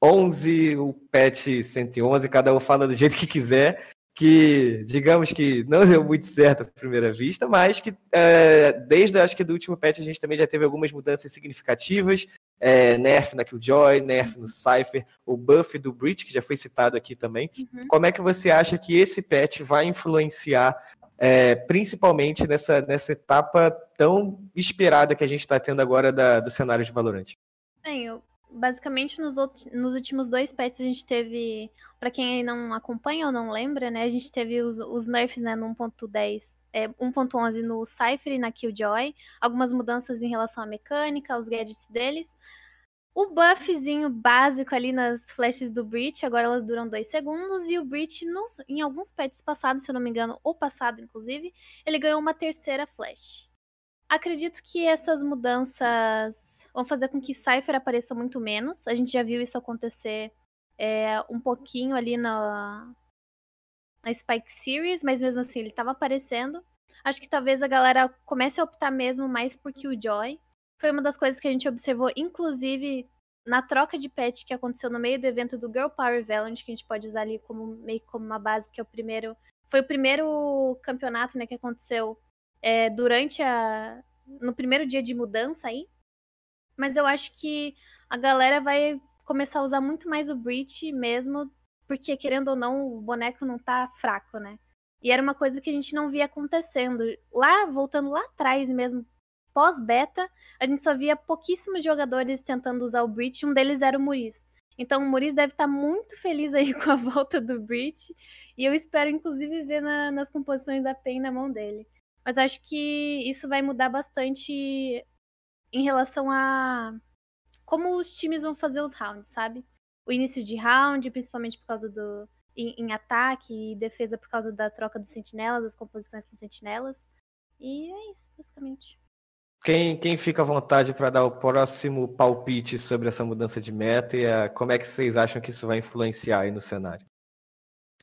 1.11, o patch 111, cada um fala do jeito que quiser que, digamos que não deu muito certo à primeira vista, mas que é, desde acho que do último patch a gente também já teve algumas mudanças significativas. É, nerf na Killjoy, nerf no Cypher, o buff do Breach, que já foi citado aqui também. Uhum. Como é que você acha que esse patch vai influenciar, é, principalmente nessa, nessa etapa tão esperada que a gente está tendo agora da, do cenário de Valorant? Bem, eu basicamente nos, outros, nos últimos dois pets a gente teve, para quem não acompanha ou não lembra, né, a gente teve os, os nerfs, né, no 1.10, é, 1.11 no Cypher e na Killjoy, algumas mudanças em relação à mecânica, aos gadgets deles. O buffzinho básico ali nas flashes do Breach, agora elas duram 2 segundos, e o Breach, nos, em alguns patches passados, se eu não me engano, ou passado inclusive, ele ganhou uma terceira flash. Acredito que essas mudanças vão fazer com que Cypher apareça muito menos. A gente já viu isso acontecer é, um pouquinho ali na, na Spike Series, mas mesmo assim ele estava aparecendo. Acho que talvez a galera comece a optar mesmo mais por Killjoy. Foi uma das coisas que a gente observou, inclusive, na troca de pet que aconteceu no meio do evento do Girl Power Valorant, que a gente pode usar ali como meio como uma base, que é o primeiro. Foi o primeiro campeonato né, que aconteceu é, durante a. no primeiro dia de mudança aí. Mas eu acho que a galera vai começar a usar muito mais o Breach mesmo, porque querendo ou não, o boneco não tá fraco, né? E era uma coisa que a gente não via acontecendo. Lá, voltando lá atrás mesmo, pós-beta, a gente só via pouquíssimos jogadores tentando usar o Breach, um deles era o Muris. Então o Muris deve estar tá muito feliz aí com a volta do Breach, e eu espero inclusive ver na, nas composições da PEN na mão dele. Mas acho que isso vai mudar bastante em relação a como os times vão fazer os rounds, sabe? O início de round, principalmente por causa do. em, em ataque e defesa por causa da troca dos sentinelas, das composições com sentinelas. E é isso, basicamente. Quem, quem fica à vontade para dar o próximo palpite sobre essa mudança de meta e a, como é que vocês acham que isso vai influenciar aí no cenário?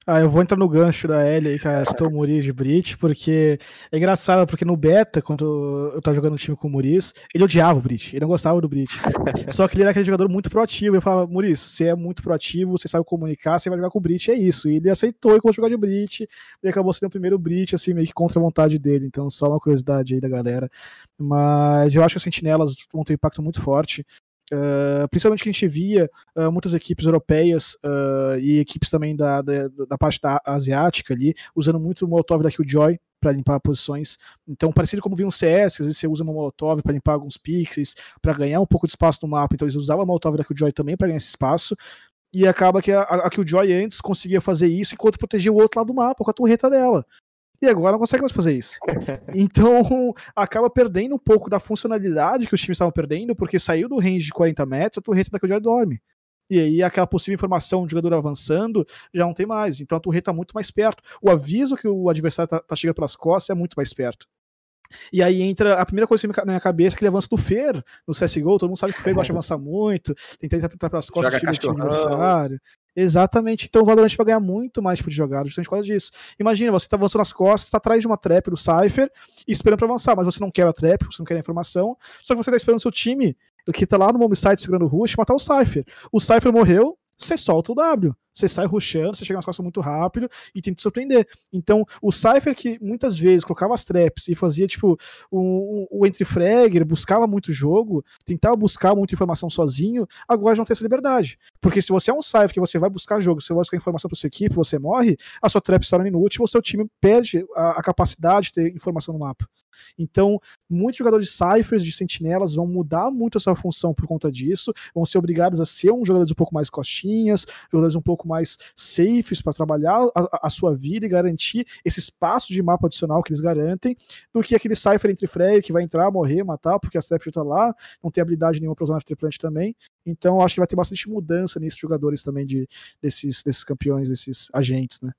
Ah, eu vou entrar no gancho da Ellie aí, que é a Muriz de Brit, porque é engraçado, porque no beta, quando eu tava jogando um time com o Muriz, ele odiava o Brit, ele não gostava do Brit. Só que ele era aquele jogador muito proativo. Eu falava, Muriz, você é muito proativo, você sabe comunicar, você vai jogar com o Brit, é isso. E ele aceitou e começou a jogar de Brit, e acabou sendo o primeiro Brit, assim, meio que contra a vontade dele. Então, só uma curiosidade aí da galera. Mas eu acho que as sentinelas vão ter um impacto muito forte. Uh, principalmente que a gente via uh, muitas equipes europeias uh, e equipes também da, da, da, parte da asiática ali, usando muito o Molotov da Killjoy para limpar posições. Então, parecido como via um CS, às vezes você usa uma Molotov para limpar alguns pixels, para ganhar um pouco de espaço no mapa. Então, eles usavam a Molotov da Killjoy também para ganhar esse espaço. E acaba que a, a Killjoy antes conseguia fazer isso enquanto protegia o outro lado do mapa com a torreta dela e agora não consegue mais fazer isso. Então, acaba perdendo um pouco da funcionalidade que os times estavam perdendo, porque saiu do range de 40 metros, a torreta da Killjoy dorme. E aí aquela possível informação de jogador avançando já não tem mais. Então a torreta está muito mais perto. O aviso que o adversário está tá chegando pelas costas é muito mais perto. E aí entra a primeira coisa que na minha cabeça, aquele avanço do Fer no CSGO, todo mundo sabe que o Fer gosta de avançar muito, tenta entrar pelas costas do time adversário. Exatamente. Então o Valorant vai ganhar muito mais tipo de jogada, justamente por causa disso. Imagina, você tá avançando nas costas, tá atrás de uma trap do Cypher e esperando pra avançar, mas você não quer a trap, você não quer a informação, só que você tá esperando o seu time, que tá lá no home site segurando o rush, matar o Cypher. O Cypher morreu, você solta o W. Você sai rushando, você chega nas costas muito rápido e tenta te surpreender. Então, o Cypher que muitas vezes colocava as traps e fazia, tipo, o, o, o entry fragger, buscava muito jogo, tentava buscar muita informação sozinho, agora não tem essa liberdade. Porque se você é um Cypher que você vai buscar jogo, você vai buscar informação para sua equipe, você morre, a sua trap se torna inútil, o seu time perde a, a capacidade de ter informação no mapa. Então, muitos jogadores de Cyphers, de sentinelas, vão mudar muito a sua função por conta disso, vão ser obrigados a ser um jogadores um pouco mais costinhas, jogadores um pouco mais safes para trabalhar a, a, sua vida e garantir esse espaço de mapa adicional que eles garantem, do que aquele Cypher entre Frey que vai entrar, morrer, matar, porque a Step já tá lá, não tem habilidade nenhuma para usar na Triplant também. Então, acho que vai ter bastante mudança nesses jogadores também de, desses, desses campeões, desses agentes, né?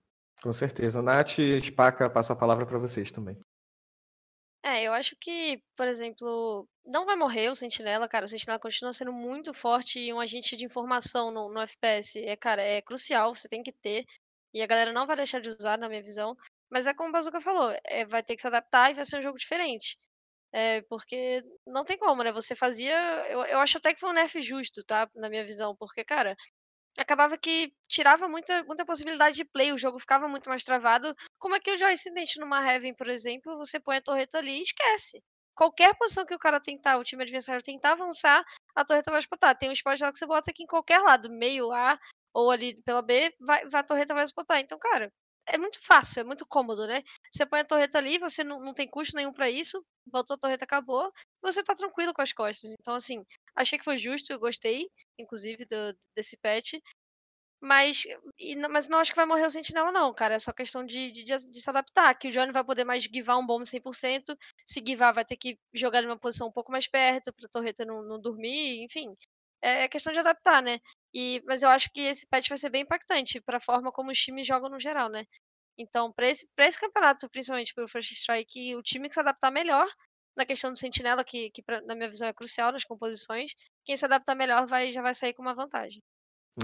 Com certeza. Nath Spaca, passo a palavra para vocês também. É, eu acho que, por exemplo, não vai morrer o Sentinela, cara. O Sentinela continua sendo muito forte e um agente de informação no, no FPS. É, cara, é crucial, você tem que ter. E a galera não vai deixar de usar, na minha visão. Mas é como o Bazooka falou, é, vai ter que se adaptar e vai ser um jogo diferente. É, porque não tem como, né? Você fazia. Eu, eu acho até que foi um nerf justo, tá? Na minha visão. Porque, cara, acabava que tirava muita, muita possibilidade de play, o jogo ficava muito mais travado. Como é que o Joyce mexe numa Heaven, por exemplo, você põe a torreta ali e esquece. Qualquer posição que o cara tentar, o time adversário tentar avançar, a torreta vai spotar. Tem um spot lá que você bota aqui em qualquer lado, meio A ou ali pela B, vai, a torreta vai spotar. Então, cara, é muito fácil, é muito cômodo, né? Você põe a torreta ali, você não, não tem custo nenhum para isso, botou a torreta, acabou, você tá tranquilo com as costas. Então, assim, achei que foi justo, eu gostei, inclusive, do, desse patch. Mas, e, mas não acho que vai morrer o Sentinela, não, cara. É só questão de, de, de se adaptar. Que o Johnny vai poder mais guivar um bomb 100%. Se guivar, vai ter que jogar numa posição um pouco mais perto, pra torreta não, não dormir, enfim. É, é questão de adaptar, né? E, mas eu acho que esse patch vai ser bem impactante para a forma como os times jogam no geral, né? Então, para esse, pra esse campeonato, principalmente pelo First Strike, o time que se adaptar melhor na questão do sentinela, que, que pra, na minha visão é crucial nas composições, quem se adaptar melhor vai, já vai sair com uma vantagem.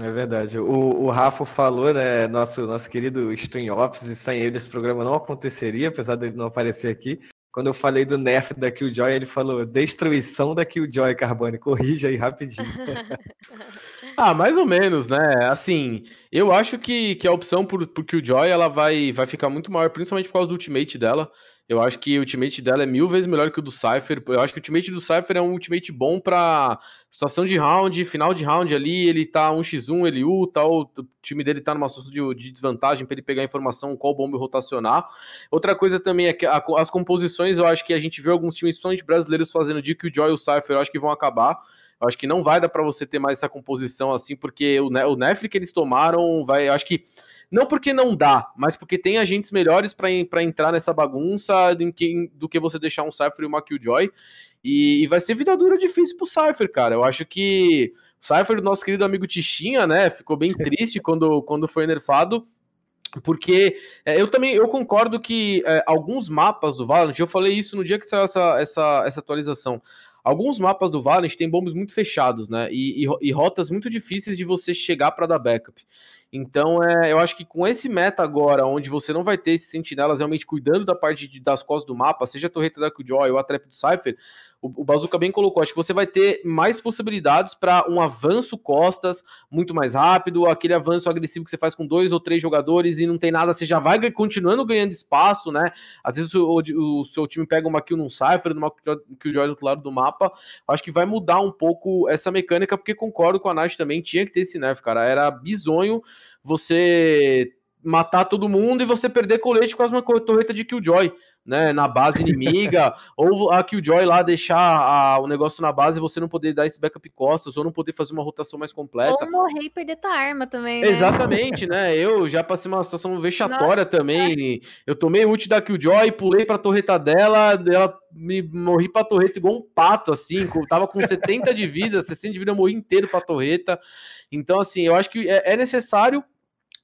É verdade. O, o Rafa falou, né? Nosso, nosso querido Stream Ops, e sem ele esse programa não aconteceria, apesar dele não aparecer aqui. Quando eu falei do nerf da Killjoy, ele falou destruição da Killjoy, Carbone. Corrija aí rapidinho. ah, mais ou menos, né? Assim, eu acho que, que a opção por, por Killjoy ela vai, vai ficar muito maior, principalmente por causa do ultimate dela. Eu acho que o ultimate dela é mil vezes melhor que o do Cypher. Eu acho que o ultimate do Cypher é um ultimate bom pra situação de round, final de round ali, ele tá 1x1, ele ulta, o time dele tá numa situação de, de desvantagem para ele pegar informação qual bomba rotacionar. Outra coisa também é que a, as composições, eu acho que a gente vê alguns times, principalmente brasileiros, fazendo de que o Joy e o Cypher, eu acho que vão acabar. Eu acho que não vai dar para você ter mais essa composição assim, porque o, o Nefri que eles tomaram vai. Eu acho que não porque não dá, mas porque tem agentes melhores para entrar nessa bagunça do que, do que você deixar um Cypher e uma Killjoy. E, e vai ser vida dura difícil pro Cypher, cara. Eu acho que o Cypher, nosso querido amigo Tichinha, né, ficou bem triste quando, quando foi nerfado porque é, eu também eu concordo que é, alguns mapas do Valorant, eu falei isso no dia que saiu essa, essa, essa atualização. Alguns mapas do Valorant têm bombos muito fechados, né? E, e, e rotas muito difíceis de você chegar para dar backup. Então, é, eu acho que com esse meta agora, onde você não vai ter esses sentinelas realmente cuidando da parte de, das costas do mapa, seja a torreta da Killjoy ou a trap do Cypher, o, Bazooka bem colocou, acho que você vai ter mais possibilidades para um avanço costas muito mais rápido, aquele avanço agressivo que você faz com dois ou três jogadores e não tem nada, você já vai continuando ganhando espaço, né? Às vezes o, o, o seu time pega uma kill num Cypher, numa Killjoy do outro lado do mapa, acho que vai mudar um pouco essa mecânica, porque concordo com a Nath também, tinha que ter esse nerf, cara, era bizonho você matar todo mundo e você perder colete com uma torreta de Killjoy, né, na base inimiga, ou a Killjoy lá deixar a, o negócio na base e você não poder dar esse backup costas, ou não poder fazer uma rotação mais completa. Ou morrer e perder tua arma também, né? Exatamente, né, eu já passei uma situação vexatória Nossa, também, eu tomei ult da Killjoy, pulei pra torreta dela, ela me morri pra torreta igual um pato, assim, tava com 70 de vida, 60 de vida, eu morri inteiro pra torreta, então assim, eu acho que é, é necessário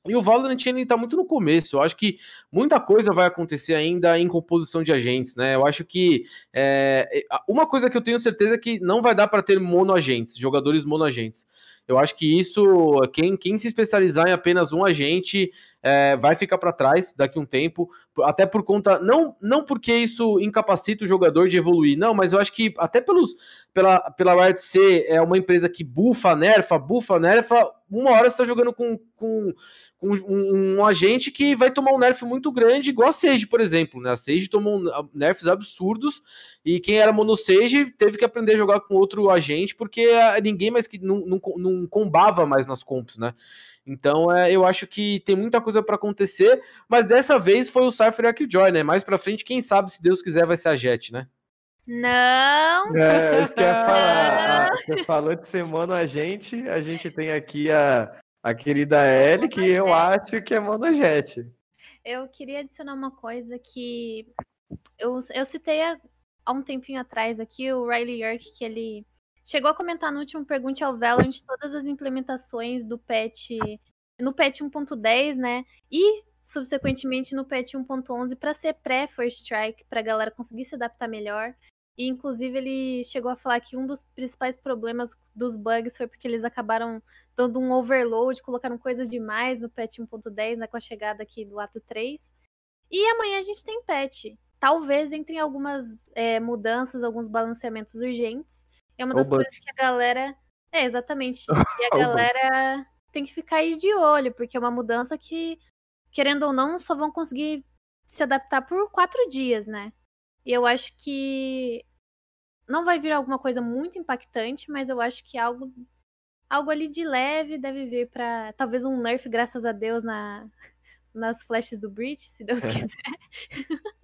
e o Valorant ele está muito no começo. Eu acho que muita coisa vai acontecer ainda em composição de agentes, né? Eu acho que é, uma coisa que eu tenho certeza é que não vai dar para ter monoagentes, jogadores monoagentes. Eu acho que isso, quem, quem se especializar em apenas um agente é, vai ficar para trás daqui a um tempo, até por conta, não, não porque isso incapacita o jogador de evoluir, não, mas eu acho que até pelos, pela, pela Riot ser é uma empresa que bufa, nerfa, bufa, nerfa, uma hora você está jogando com, com, com um, um, agente que vai tomar um nerf muito grande, igual a Sage, por exemplo, né? A Sage tomou nerfs absurdos e quem era mono Sage teve que aprender a jogar com outro agente porque ninguém mais que não, não, não combava mais nas comps, né? Então, é, eu acho que tem muita coisa para acontecer, mas dessa vez foi o Cypher e a Killjoy, né? Mais para frente, quem sabe, se Deus quiser, vai ser a Jet, né? Não! É, isso que eu ia falar. Ah, você falou de ser mono a gente, a gente tem aqui a, a querida Ellie, que eu acho que é monojet. Eu queria adicionar uma coisa que eu, eu citei há, há um tempinho atrás aqui, o Riley York, que ele chegou a comentar no último Pergunte ao Valorant todas as implementações do patch no patch 1.10, né? E subsequentemente no patch 1.11 para ser pré-first strike, para a galera conseguir se adaptar melhor. E inclusive ele chegou a falar que um dos principais problemas dos bugs foi porque eles acabaram dando um overload, colocaram coisas demais no patch 1.10, né, com a chegada aqui do ato 3. E amanhã a gente tem patch. Talvez entrem algumas é, mudanças, alguns balanceamentos urgentes. É uma das coisas que a galera. É, exatamente. E a galera tem que ficar aí de olho, porque é uma mudança que, querendo ou não, só vão conseguir se adaptar por quatro dias, né? E eu acho que não vai vir alguma coisa muito impactante, mas eu acho que algo algo ali de leve deve vir para talvez um nerf, graças a Deus, na nas flashes do Breach, se Deus quiser.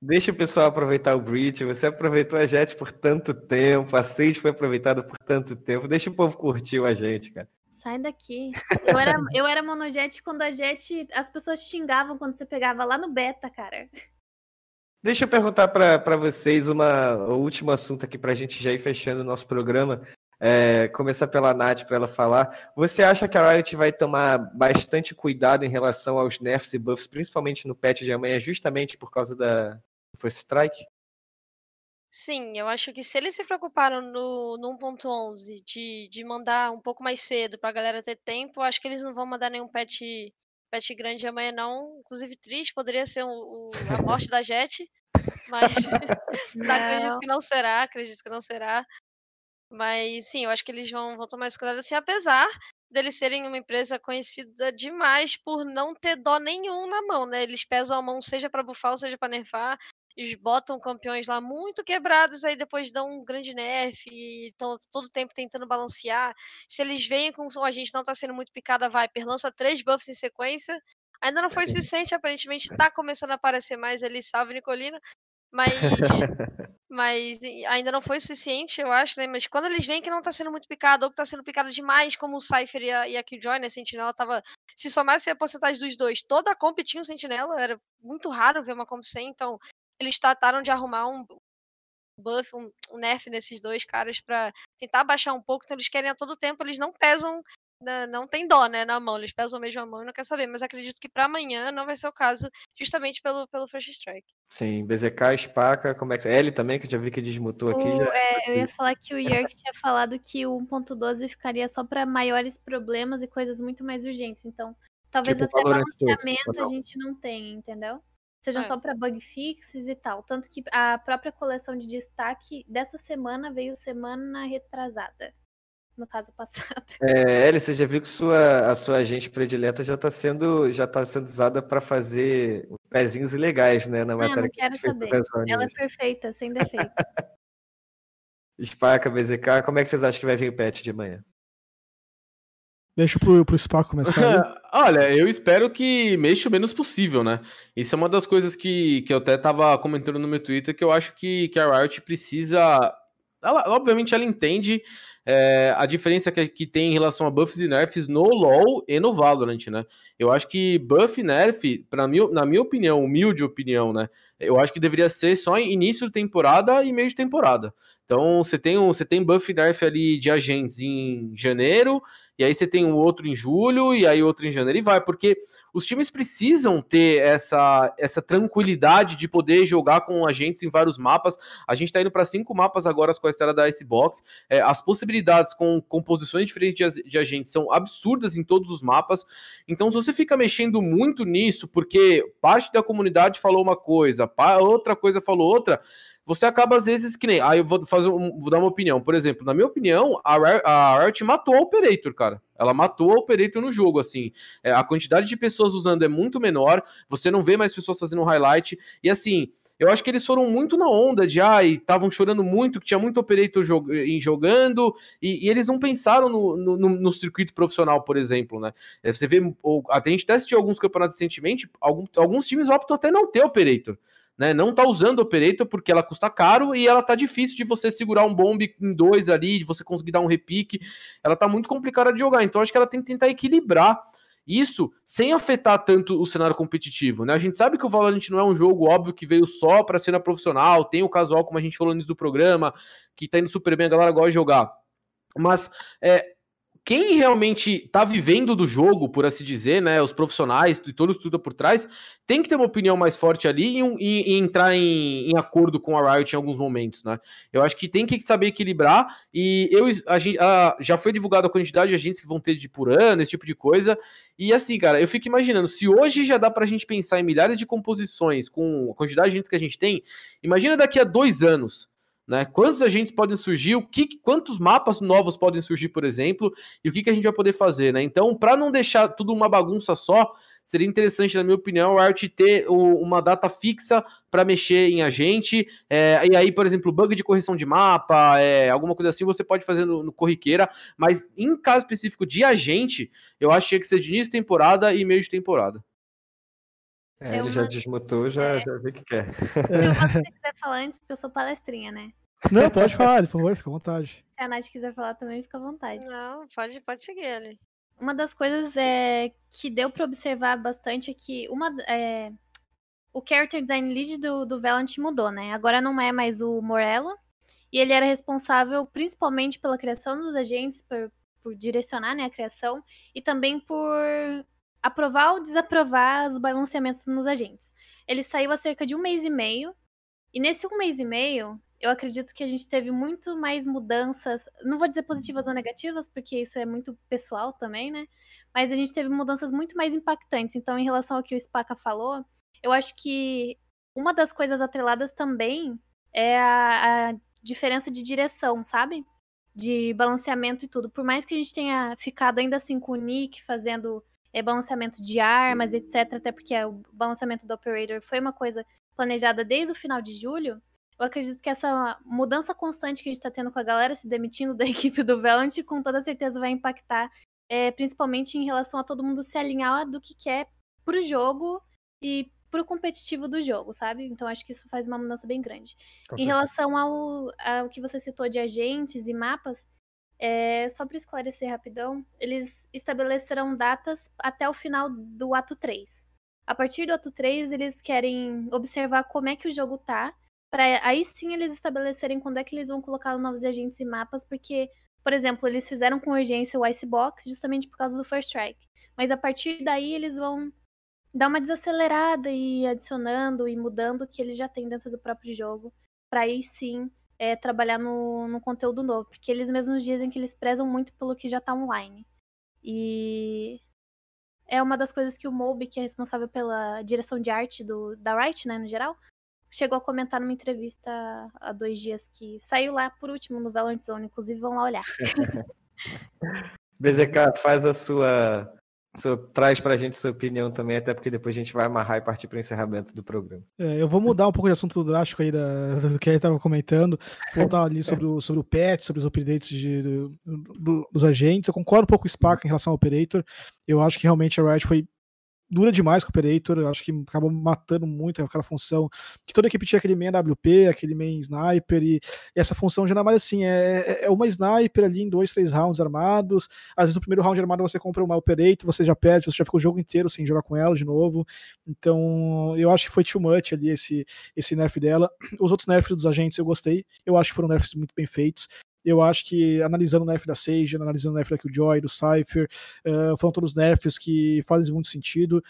Deixa o pessoal aproveitar o Breach. Você aproveitou a Jet por tanto tempo, a Sage foi aproveitada por tanto tempo. Deixa o povo curtir a gente, cara. Sai daqui. Eu era, eu era monojet quando a Jet. As pessoas xingavam quando você pegava lá no beta, cara. Deixa eu perguntar para vocês uma, um último assunto aqui para a gente já ir fechando o nosso programa. É, começar pela Nath para ela falar. Você acha que a Riot vai tomar bastante cuidado em relação aos nerfs e buffs, principalmente no patch de amanhã, justamente por causa da, First Strike? Sim, eu acho que se eles se preocuparam no, no 1.11 de, de mandar um pouco mais cedo pra galera ter tempo, acho que eles não vão mandar nenhum patch, patch grande amanhã, não. Inclusive, triste, poderia ser a morte da Jet, mas não acredito que não será, acredito que não será. Mas sim, eu acho que eles vão, vão tomar esse cuidado assim, apesar deles serem uma empresa conhecida demais por não ter dó nenhum na mão, né? Eles pesam a mão seja pra bufar ou seja pra nerfar. Eles botam campeões lá muito quebrados, aí depois dão um grande nerf e estão todo tempo tentando balancear. Se eles veem com a gente não tá sendo muito picada, a Viper lança três buffs em sequência. Ainda não foi suficiente, aparentemente tá começando a aparecer mais ali, salve Nicolina. Mas mas ainda não foi suficiente, eu acho, né? Mas quando eles veem que não tá sendo muito picado, ou que tá sendo picado demais, como o Cypher e a, e a Killjoy, né? Sentinela tava. Se somasse a porcentagem dos dois, toda a comp tinha um Sentinela, era muito raro ver uma comp sem, então eles trataram de arrumar um buff, um, um nerf nesses dois caras pra tentar baixar um pouco, então eles querem a todo tempo, eles não pesam. na- Não tem dó, né, na mão, eles pesam mesmo a mão e não quer saber, mas acredito que pra amanhã não vai ser o caso, justamente pelo, pelo First Strike. Sim, BZK, Spaca, como é que. L também, que eu já vi que desmutou aqui. O- já... é, eu ia falar que o Yerk tinha falado que o 1.12 ficaria só para maiores problemas e coisas muito mais urgentes. Então, talvez Tipo até balanceamento a gente não tenha, entendeu? Sejam É. só para bug fixes e tal. Tanto que a própria coleção de destaque dessa semana veio semana retrasada. No caso passado. É, L, você já viu que sua, a sua agente predileta já está sendo, já tá sendo usada para fazer pezinhos ilegais, né? Na Ah, matéria não que a gente quero saber. Ela é perfeita, sem defeitos. Spaca, BZK, como é que vocês acham que vai vir o patch de manhã? Deixa pro, pro Spa começar. Olha, eu espero que mexa o menos possível, né? Isso é uma das coisas que, que eu até tava comentando no meu Twitter, que eu acho que, que a Riot precisa. Ela, obviamente, ela entende é, a diferença que, que tem em relação a buffs e nerfs no LoL e no Valorant, né? Eu acho que buff e nerf, mim, na minha opinião, humilde opinião, né? Eu acho que deveria ser só início de temporada e meio de temporada. Então, você tem, um, você tem buff nerf ali de agentes em janeiro, e aí você tem um outro em julho, e aí outro em janeiro, e vai, porque os times precisam ter essa, essa tranquilidade de poder jogar com agentes em vários mapas. A gente tá indo para cinco mapas agora com a história da Icebox. É, as possibilidades com composições diferentes de, de agentes são absurdas em todos os mapas. Então, se você fica mexendo muito nisso, porque parte da comunidade falou uma coisa, outra coisa falou outra, você acaba às vezes que nem. Aí eu vou fazer um, vou dar uma opinião. Por exemplo, na minha opinião, a, a Riot matou a Operator, cara. Ela matou a Operator no jogo, assim. É, a quantidade de pessoas usando é muito menor. Você não vê mais pessoas fazendo highlight. E assim, eu acho que eles foram muito na onda de ai, estavam chorando muito, que tinha muito Operator jog- jogando, e, e eles não pensaram no, no, no- no circuito profissional, por exemplo, né? É, Você vê, ou, até a gente até assistiu alguns campeonatos recentemente, algum, alguns times optam até não ter Operator né? Não tá usando Operator porque ela custa caro e ela tá difícil de você segurar um bomb em dois ali, de você conseguir dar um repique. Ela tá muito complicada de jogar, então acho que ela tem que tentar equilibrar isso sem afetar tanto o cenário competitivo, né? A gente sabe que o Valorant não é um jogo óbvio que veio só para cena profissional, tem o casual, como a gente falou no início do programa, que tá indo super bem, a galera gosta de jogar. Mas é, quem realmente tá vivendo do jogo, por assim dizer, né, os profissionais e todo o estudo por trás, tem que ter uma opinião mais forte ali e, e- e entrar em, em acordo com a Riot em alguns momentos, né? Eu acho que tem que saber equilibrar e eu a a- já foi divulgada a quantidade de agentes que vão ter de por ano, esse tipo de coisa. E assim, cara, eu fico imaginando, se hoje já dá pra gente pensar em milhares de composições com a quantidade de agentes que a gente tem, imagina daqui a dois anos. Né? Quantos agentes podem surgir? O que, quantos mapas novos podem surgir, por exemplo? E o que, que a gente vai poder fazer, né? Então, para não deixar tudo uma bagunça só, seria interessante, na minha opinião, a Riot ter o- uma data fixa para mexer em agente. é, e aí, por exemplo, bug de correção de mapa, é, alguma coisa assim, você pode fazer no, no corriqueira. Mas em caso específico de agente, eu acho que tinha que ser de início de temporada e meio de temporada. É, É ele já uma- desmutou, já, é. já vi que quer. Eu posso se você quiser falar antes, porque eu sou palestrinha, né? Não, pode falar, por favor, fica à vontade. Se a Nath quiser falar também, fica à vontade. Não, pode, pode seguir ali. Uma das coisas é, que deu pra observar bastante é que uma, é, o character design lead do, do Valorant mudou, né? Agora não é mais o Morello. E ele era responsável principalmente pela criação dos agentes, por, por direcionar né, a criação, e também por aprovar ou desaprovar os balanceamentos nos agentes. Ele saiu há cerca de um mês e meio, e nesse um mês e meio, eu acredito que a gente teve muito mais mudanças, não vou dizer positivas ou negativas, porque isso é muito pessoal também, né? Mas a gente teve mudanças muito mais impactantes. Então, em relação ao que o Spaca falou, eu acho que uma das coisas atreladas também é a, a diferença de direção, sabe? De balanceamento e tudo. Por mais que a gente tenha ficado ainda assim com o Nick fazendo é, balanceamento de armas, etc., até porque o balanceamento do Operator foi uma coisa planejada desde o final de julho, eu acredito que essa mudança constante que a gente está tendo com a galera se demitindo da equipe do Valorant, com toda certeza vai impactar, é, principalmente em relação a todo mundo se alinhar do que quer pro jogo e pro competitivo do jogo, sabe? Então acho que isso faz uma mudança bem grande. Com em certeza. relação ao, ao que você citou de agentes e mapas, é, só para esclarecer rapidão, eles estabelecerão datas até o final do ato 3. A partir do ato 3, eles querem observar como é que o jogo tá para aí sim eles estabelecerem quando é que eles vão colocar novos agentes e mapas, porque, por exemplo, eles fizeram com urgência o Icebox justamente por causa do First Strike. Mas a partir daí eles vão dar uma desacelerada e adicionando e mudando o que eles já têm dentro do próprio jogo, para aí sim é, trabalhar no, no conteúdo novo, porque eles mesmos dizem que eles prezam muito pelo que já tá online. E é uma das coisas que o Moby, que é responsável pela direção de arte do, da Riot, né, no geral, chegou a comentar numa entrevista há dois dias que saiu lá por último no Valorant Zone, inclusive vão lá olhar. BZK, faz a sua, traz pra gente sua opinião também, até porque depois a gente vai amarrar e partir para o encerramento do programa. É, eu vou mudar um pouco de assunto drástico aí da, do que ele estava comentando, voltar ali sobre o, sobre o patch, sobre os updates de, do, do, dos agentes. Eu concordo um pouco com o Spark em relação ao Operator. Eu acho que realmente a Riot foi dura demais com o Operator, acho que acabou matando muito aquela função, que toda equipe tinha aquele main AWP, aquele main sniper, e, e essa função já não é mais assim, é, é, é uma sniper ali em dois, três rounds armados, às vezes no primeiro round armado você compra uma Operator, você já perde, você já fica o jogo inteiro sem jogar com ela de novo, então eu acho que foi too much ali esse, esse nerf dela, os outros nerfs dos agentes eu gostei, eu acho que foram nerfs muito bem feitos, eu acho que analisando o nerf da Sage, analisando o nerf da Killjoy, do Cypher, uh, foram todos nerfs que fazem muito sentido.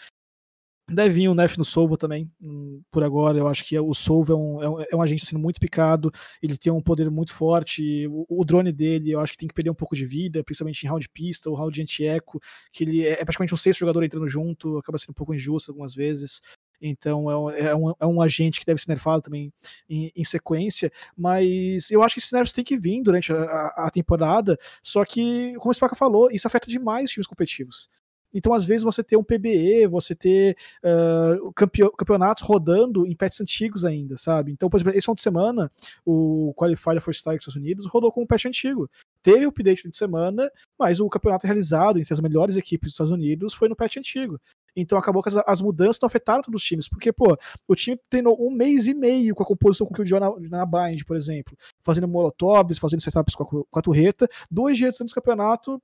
Deve vir um nerf no Solvo também, hum, por agora. Eu acho que o Solvo é um, é um, é um agente sendo muito picado, ele tem um poder muito forte. O, o, drone dele, eu acho que tem que perder um pouco de vida, principalmente em round pista ou round anti-eco, que ele é, é praticamente um sexto jogador entrando junto, acaba sendo um pouco injusto algumas vezes. Então é um, é um, é um agente que deve ser nerfado também em, em, sequência. Mas eu acho que esses nerfs têm que vir durante a, a temporada. Só que, como o Spaca falou, isso afeta demais os times competitivos. Então, às vezes, você ter um PBE, você ter uh, campeonatos rodando em patches antigos ainda, sabe? Então, por exemplo, esse final de semana, o Qualifier for Star dos Estados Unidos rodou com um patch antigo. Teve o update de semana, mas o campeonato realizado entre as melhores equipes dos Estados Unidos foi no patch antigo. Então acabou que as, as mudanças não afetaram todos os times, porque, pô, o time treinou um mês e meio com a composição com o Killjoy na, na Bind, por exemplo, fazendo molotovs, fazendo setups com a, com a turreta, dois dias antes do campeonato,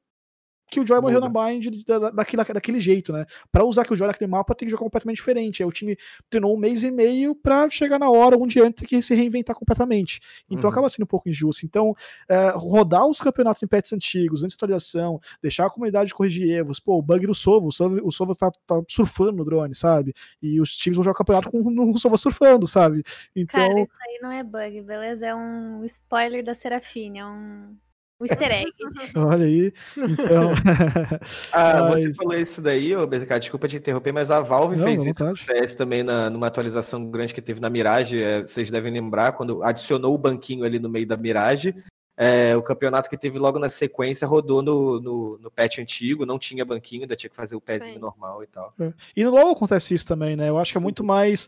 que o Joy morreu na bind da, daquele, daquele jeito, né? Para usar que o Joy naquele mapa tem que jogar completamente diferente. Aí o time treinou um mês e meio para chegar na hora um dia antes que se reinventar completamente. Então uhum. acaba sendo um pouco injusto. Então, é, rodar os campeonatos em pets antigos, antes da atualização, deixar a comunidade corrigir erros. Pô, o bug do Sovo, o Sovo, o Sovo tá, tá, surfando no drone, sabe? E os times vão jogar o campeonato com o Sovo surfando, sabe? Então... Cara, isso aí não é bug, beleza? É um spoiler da Serafine, é um o easter egg. Olha aí. Então. ah, mas... você falou isso daí, ô BZK, desculpa te interromper, mas a Valve não, fez não isso no CS também na, numa atualização grande que teve na Mirage. É, vocês devem lembrar, quando adicionou o banquinho ali no meio da Mirage. É, o campeonato que teve logo na sequência rodou no, no, no patch antigo, não tinha banquinho, ainda tinha que fazer o pezinho normal e tal. É. E no LoL acontece isso também, né? Eu acho que é muito mais.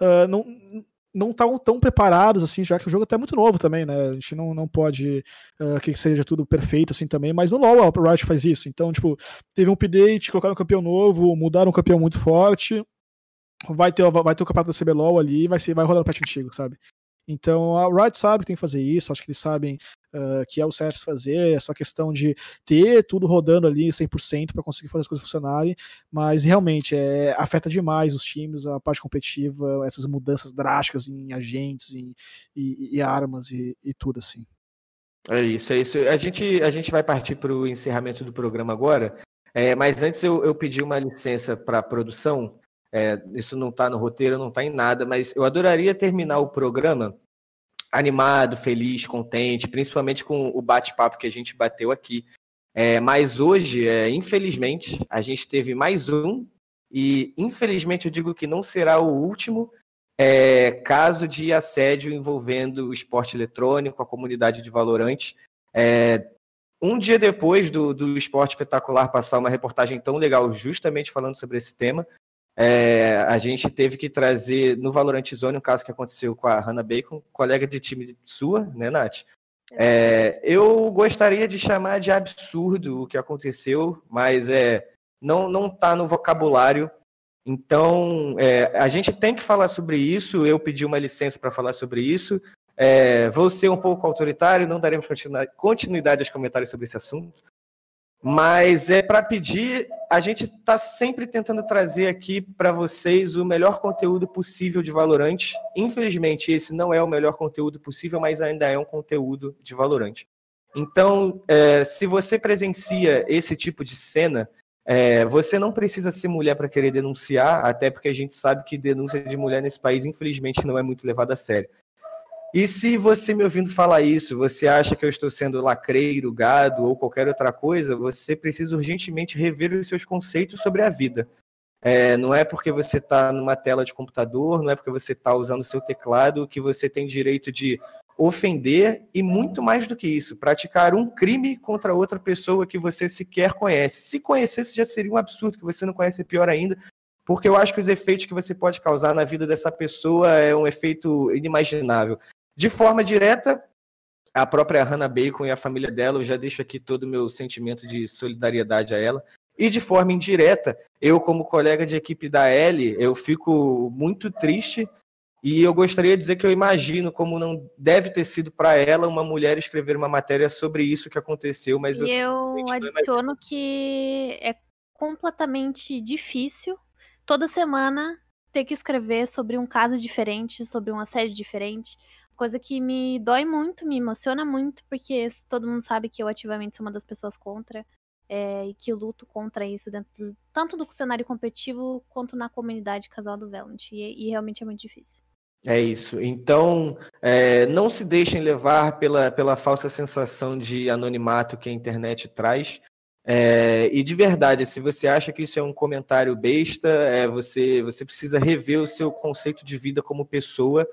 Uh, não, não estavam tão preparados, assim, já que o jogo até é muito novo também, né? A gente não, não pode uh, que seja tudo perfeito, assim, também, mas no LoL a Riot faz isso. Então, tipo, teve um update, colocaram um campeão novo, mudaram um campeão muito forte, vai ter, vai ter o campeonato da CBLOL ali, vai, ser, vai rodar o patch antigo, sabe? Então a Riot sabe que tem que fazer isso, acho que eles sabem uh, que é o certo fazer, é só questão de ter tudo rodando ali 100% para conseguir fazer as coisas funcionarem, mas realmente é, afeta demais os times, a parte competitiva, essas mudanças drásticas em agentes e, e, e armas e, e tudo assim. É isso, é isso. A gente, a gente vai partir para o encerramento do programa agora, é, mas antes eu, eu pedi uma licença para a produção é, isso não está no roteiro, não está em nada, mas eu adoraria terminar o programa animado, feliz, contente, principalmente com o bate-papo que a gente bateu aqui. É, mas hoje, é, infelizmente, a gente teve mais um, e infelizmente eu digo que não será o último é, caso de assédio envolvendo o esporte eletrônico, a comunidade de Valorante. É, um dia depois do, do Esporte Espetacular passar uma reportagem tão legal justamente falando sobre esse tema, é, a gente teve que trazer no Valorant Zone um caso que aconteceu com a Hannah Bacon, colega de time sua, né, Nath? É, eu gostaria de chamar de absurdo o que aconteceu, mas é, não não está no vocabulário. Então, é, a gente tem que falar sobre isso. Eu pedi uma licença para falar sobre isso. É, vou ser um pouco autoritário, não daremos continuidade aos comentários sobre esse assunto. Mas é para pedir, a gente está sempre tentando trazer aqui para vocês o melhor conteúdo possível de Valorante. Infelizmente, esse não é o melhor conteúdo possível, mas ainda é um conteúdo de Valorante. Então, é, se você presencia esse tipo de cena, é, você não precisa ser mulher para querer denunciar, até porque a gente sabe que denúncia de mulher nesse país, infelizmente, não é muito levada a sério. E se você me ouvindo falar isso, você acha que eu estou sendo lacreiro, gado ou qualquer outra coisa, você precisa urgentemente rever os seus conceitos sobre a vida. É, não é porque você está numa tela de computador, não é porque você está usando o seu teclado que você tem direito de ofender e muito mais do que isso, praticar um crime contra outra pessoa que você sequer conhece. Se conhecesse já seria um absurdo, que você não conhece pior ainda, porque eu acho que os efeitos que você pode causar na vida dessa pessoa é um efeito inimaginável. De forma direta, a própria Hannah Bacon e a família dela, eu já deixo aqui todo o meu sentimento de solidariedade a ela. E de forma indireta, eu, como colega de equipe da Ellie, eu fico muito triste e eu gostaria de dizer que eu imagino como não deve ter sido para ela uma mulher escrever uma matéria sobre isso que aconteceu, mas e eu, eu adiciono que é completamente difícil toda semana ter que escrever sobre um caso diferente, sobre um assédio diferente, coisa que me dói muito, me emociona muito, porque todo mundo sabe que eu ativamente sou uma das pessoas contra. É, e que luto contra isso dentro do, tanto do cenário competitivo quanto na comunidade casal do Valent. E, e realmente é muito difícil. É isso. Então, é, não se deixem levar pela, pela falsa sensação de anonimato que a internet traz. É, e de verdade, se você acha que isso é um comentário besta, é, você, você precisa rever o seu conceito de vida como pessoa,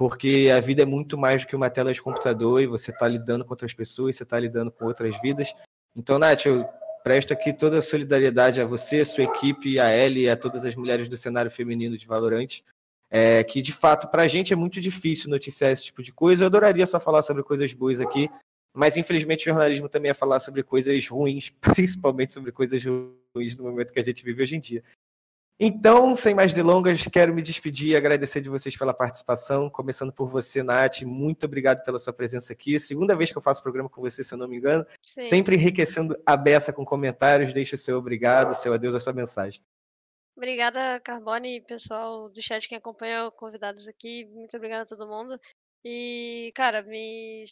porque a vida é muito mais do que uma tela de computador e você está lidando com outras pessoas, você está lidando com outras vidas. Então, Nath, eu presto aqui toda a solidariedade a você, a sua equipe, a Ellie a todas as mulheres do cenário feminino de Valorante, é, que de fato para a gente é muito difícil noticiar esse tipo de coisa. Eu adoraria só falar sobre coisas boas aqui, mas infelizmente o jornalismo também é falar sobre coisas ruins, principalmente sobre coisas ruins no momento que a gente vive hoje em dia. Então, sem mais delongas, quero me despedir e agradecer de vocês pela participação, começando por você, Nath. Muito obrigado pela sua presença aqui. Segunda vez que eu faço programa com você, se eu não me engano. Sim. Sempre enriquecendo a beça com comentários. Deixe o seu obrigado, seu adeus, a sua mensagem. Obrigada, Carbone e pessoal do chat que acompanha, convidados aqui. Muito obrigada a todo mundo. E, cara, me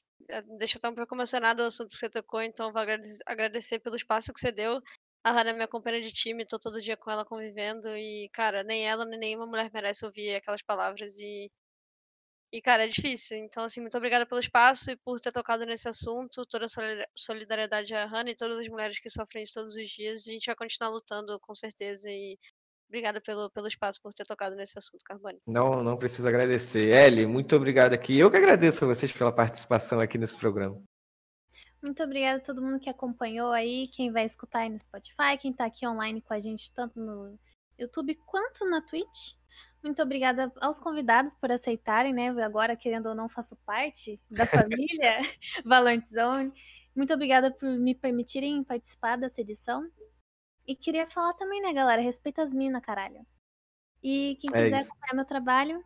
deixa tão um pouco emocionado o assunto que você tocou, então vou agradecer pelo espaço que você deu a Hannah é minha companheira de time, tô todo dia com ela convivendo e, cara, nem ela nem nenhuma mulher merece ouvir aquelas palavras e e, cara, é difícil. Então, assim, muito obrigada pelo espaço e por ter tocado nesse assunto. Toda a solidariedade à Hannah e todas as mulheres que sofrem isso todos os dias. A gente vai continuar lutando, com certeza. E obrigada pelo, pelo espaço, por ter tocado nesse assunto, Carbone. Não, não preciso agradecer. Ellie, muito obrigado aqui. Eu que agradeço a vocês pela participação aqui nesse programa. Muito obrigada a todo mundo que acompanhou aí, quem vai escutar aí no Spotify, quem tá aqui online com a gente, tanto no YouTube quanto na Twitch. Muito obrigada aos convidados por aceitarem, né? Agora, querendo ou não, faço parte da família Valorant Zone. Muito obrigada por me permitirem participar dessa edição. E queria falar também, né, galera? Respeita as minas, caralho. E quem é quiser isso. acompanhar meu trabalho,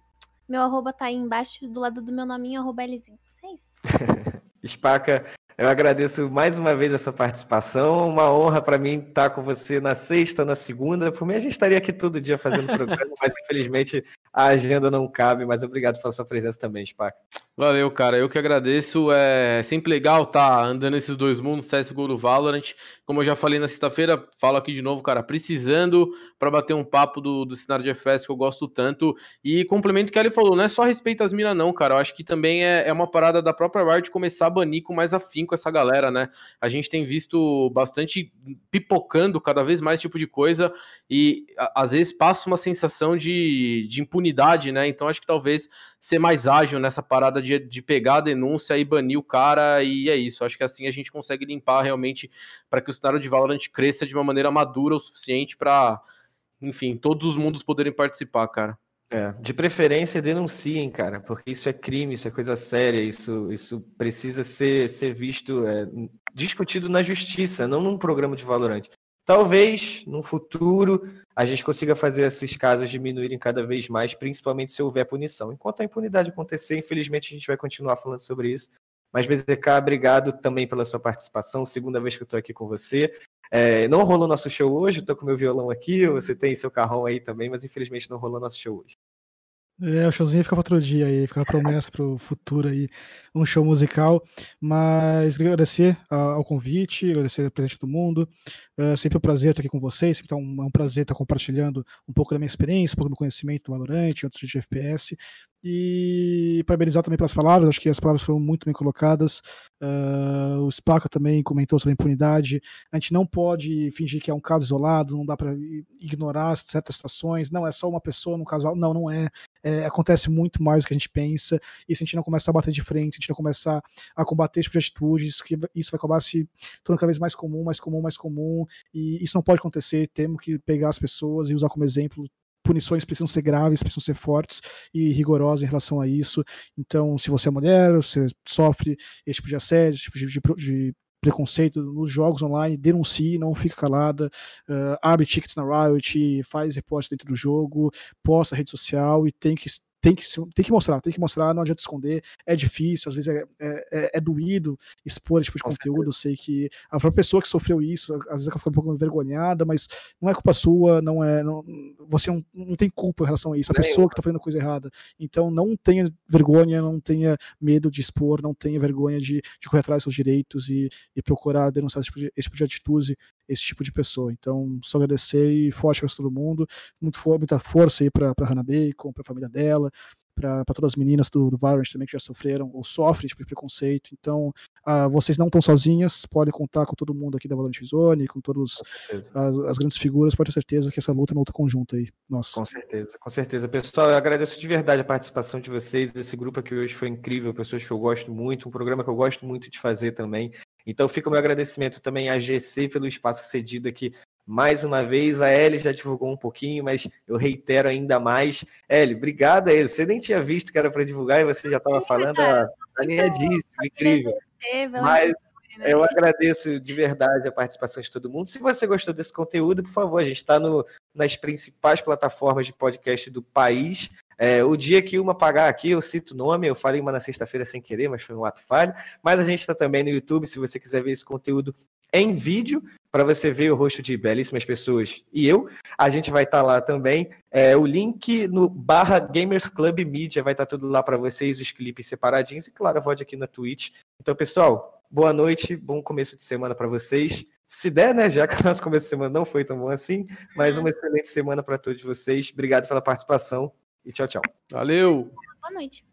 meu arroba tá aí embaixo, do lado do meu nominho, arroba Lzinx. É isso. Espaca, eu agradeço mais uma vez a sua participação. Uma honra para mim estar com você na sexta, na segunda. Por mim, a gente estaria aqui todo dia fazendo programa, mas infelizmente a agenda não cabe. Mas obrigado pela sua presença também, Spaca. Valeu, cara. Eu que agradeço. É sempre legal tá andando esses dois mundos, CSGO do Valorant. Como eu já falei na sexta-feira, falo aqui de novo, cara, precisando para bater um papo do, do cenário de FS que eu gosto tanto. E complemento o que ele falou, não é só respeito às minas, não, cara. Eu acho que também é, é uma parada da própria Riot começar a banir com mais afinco essa galera, né? A gente tem visto bastante pipocando cada vez mais tipo de coisa e a, às vezes passa uma sensação de, de impunidade, né? Então acho que talvez ser mais ágil nessa parada de, de pegar a denúncia e banir o cara, e é isso. Acho que assim a gente consegue limpar realmente para que o cenário de Valorant cresça de uma maneira madura o suficiente para, enfim, todos os mundos poderem participar, cara. É, de preferência denunciem, cara, porque isso é crime, isso é coisa séria, isso, isso precisa ser, ser visto, é, discutido na justiça, não num programa de Valorant. Talvez, no futuro, a gente consiga fazer esses casos diminuírem cada vez mais, principalmente se houver punição. Enquanto a impunidade acontecer, infelizmente, a gente vai continuar falando sobre isso. Mas, BZK, obrigado também pela sua participação. Segunda vez que eu estou aqui com você. É, não rolou nosso show hoje, estou com meu violão aqui, você tem seu carrão aí também, mas infelizmente não rolou nosso show hoje. É, o showzinho fica para outro dia aí, fica a promessa para o futuro aí, um show musical. Mas agradecer ao convite, agradecer a presença do mundo. É sempre um prazer estar aqui com vocês, sempre tá um, é um prazer estar compartilhando um pouco da minha experiência, um pouco do meu conhecimento do Valorant, outros de FPS. E parabenizar também pelas palavras, acho que as palavras foram muito bem colocadas. Uh, o Spaca também comentou sobre a impunidade. A gente não pode fingir que é um caso isolado, não dá para ignorar certas situações. Não, é só uma pessoa no casal. Não, não é. é. Acontece muito mais do que a gente pensa. E se a gente não começar a bater de frente, a gente não começar a combater tipo de atitudes, que isso vai acabar se tornando cada vez mais comum, mais comum, mais comum. E isso não pode acontecer. Temos que pegar as pessoas e usar como exemplo punições precisam ser graves, precisam ser fortes e rigorosas em relação a isso. Então, se você é mulher, você sofre esse tipo de assédio, esse tipo de, de, preconceito nos jogos online, denuncie, não fica calada, uh, abre tickets na Riot, faz reporte dentro do jogo, posta rede social e tem que tem que, tem que mostrar, tem que mostrar, não adianta esconder, é difícil, às vezes é, é, é, é doído expor esse tipo de Com conteúdo, eu sei que a própria pessoa que sofreu isso, às vezes ela fica um pouco envergonhada, mas não é culpa sua, não é, não, você não, não tem culpa em relação a isso, a pessoa que está fazendo coisa errada, então não tenha vergonha, não tenha medo de expor, não tenha vergonha de, de correr atrás dos seus direitos e, e procurar denunciar esse tipo de, esse tipo de atitude, esse tipo de pessoa, então só agradecer e forte para todo mundo, muito, muita força aí para Hannah Bacon, para a família dela, para todas as meninas do, do Valorant também que já sofreram ou sofrem tipo de preconceito. Então, uh, vocês não estão sozinhas, podem contar com todo mundo aqui da Valorant Zone, com todas as, as, grandes figuras, pode ter certeza que essa luta é uma luta conjunta aí. Nossa. Com certeza, com certeza. Pessoal, eu agradeço de verdade a participação de vocês. Esse grupo aqui hoje foi incrível, pessoas que eu gosto muito, um programa que eu gosto muito de fazer também. Então fica o meu agradecimento também à GC pelo espaço cedido aqui mais uma vez. A Ellie já divulgou um pouquinho, mas eu reitero ainda mais. Ellie, obrigado a ele. Você nem tinha visto que era para divulgar e você já estava falando. Cara, alinhadíssimo, incrível. Mas né? eu agradeço de verdade a participação de todo mundo. Se você gostou desse conteúdo, por favor, a gente está nas principais plataformas de podcast do país. É, o dia que uma pagar aqui, eu cito o nome, eu falei uma na sexta-feira sem querer, mas foi um ato falho. Mas a gente está também no YouTube, se você quiser ver esse conteúdo em vídeo, para você ver o rosto de belíssimas pessoas e eu. A gente vai estar tá lá também. É, o link no barra Gamers Club Media vai estar tá tudo lá para vocês, os clipes separadinhos, e claro, a aqui na Twitch. Então, pessoal, boa noite, bom começo de semana para vocês. Se der, né? Já que o nosso começo de semana não foi tão bom assim, mas uma excelente semana para todos vocês. Obrigado pela participação e tchau, tchau. Valeu! Boa noite.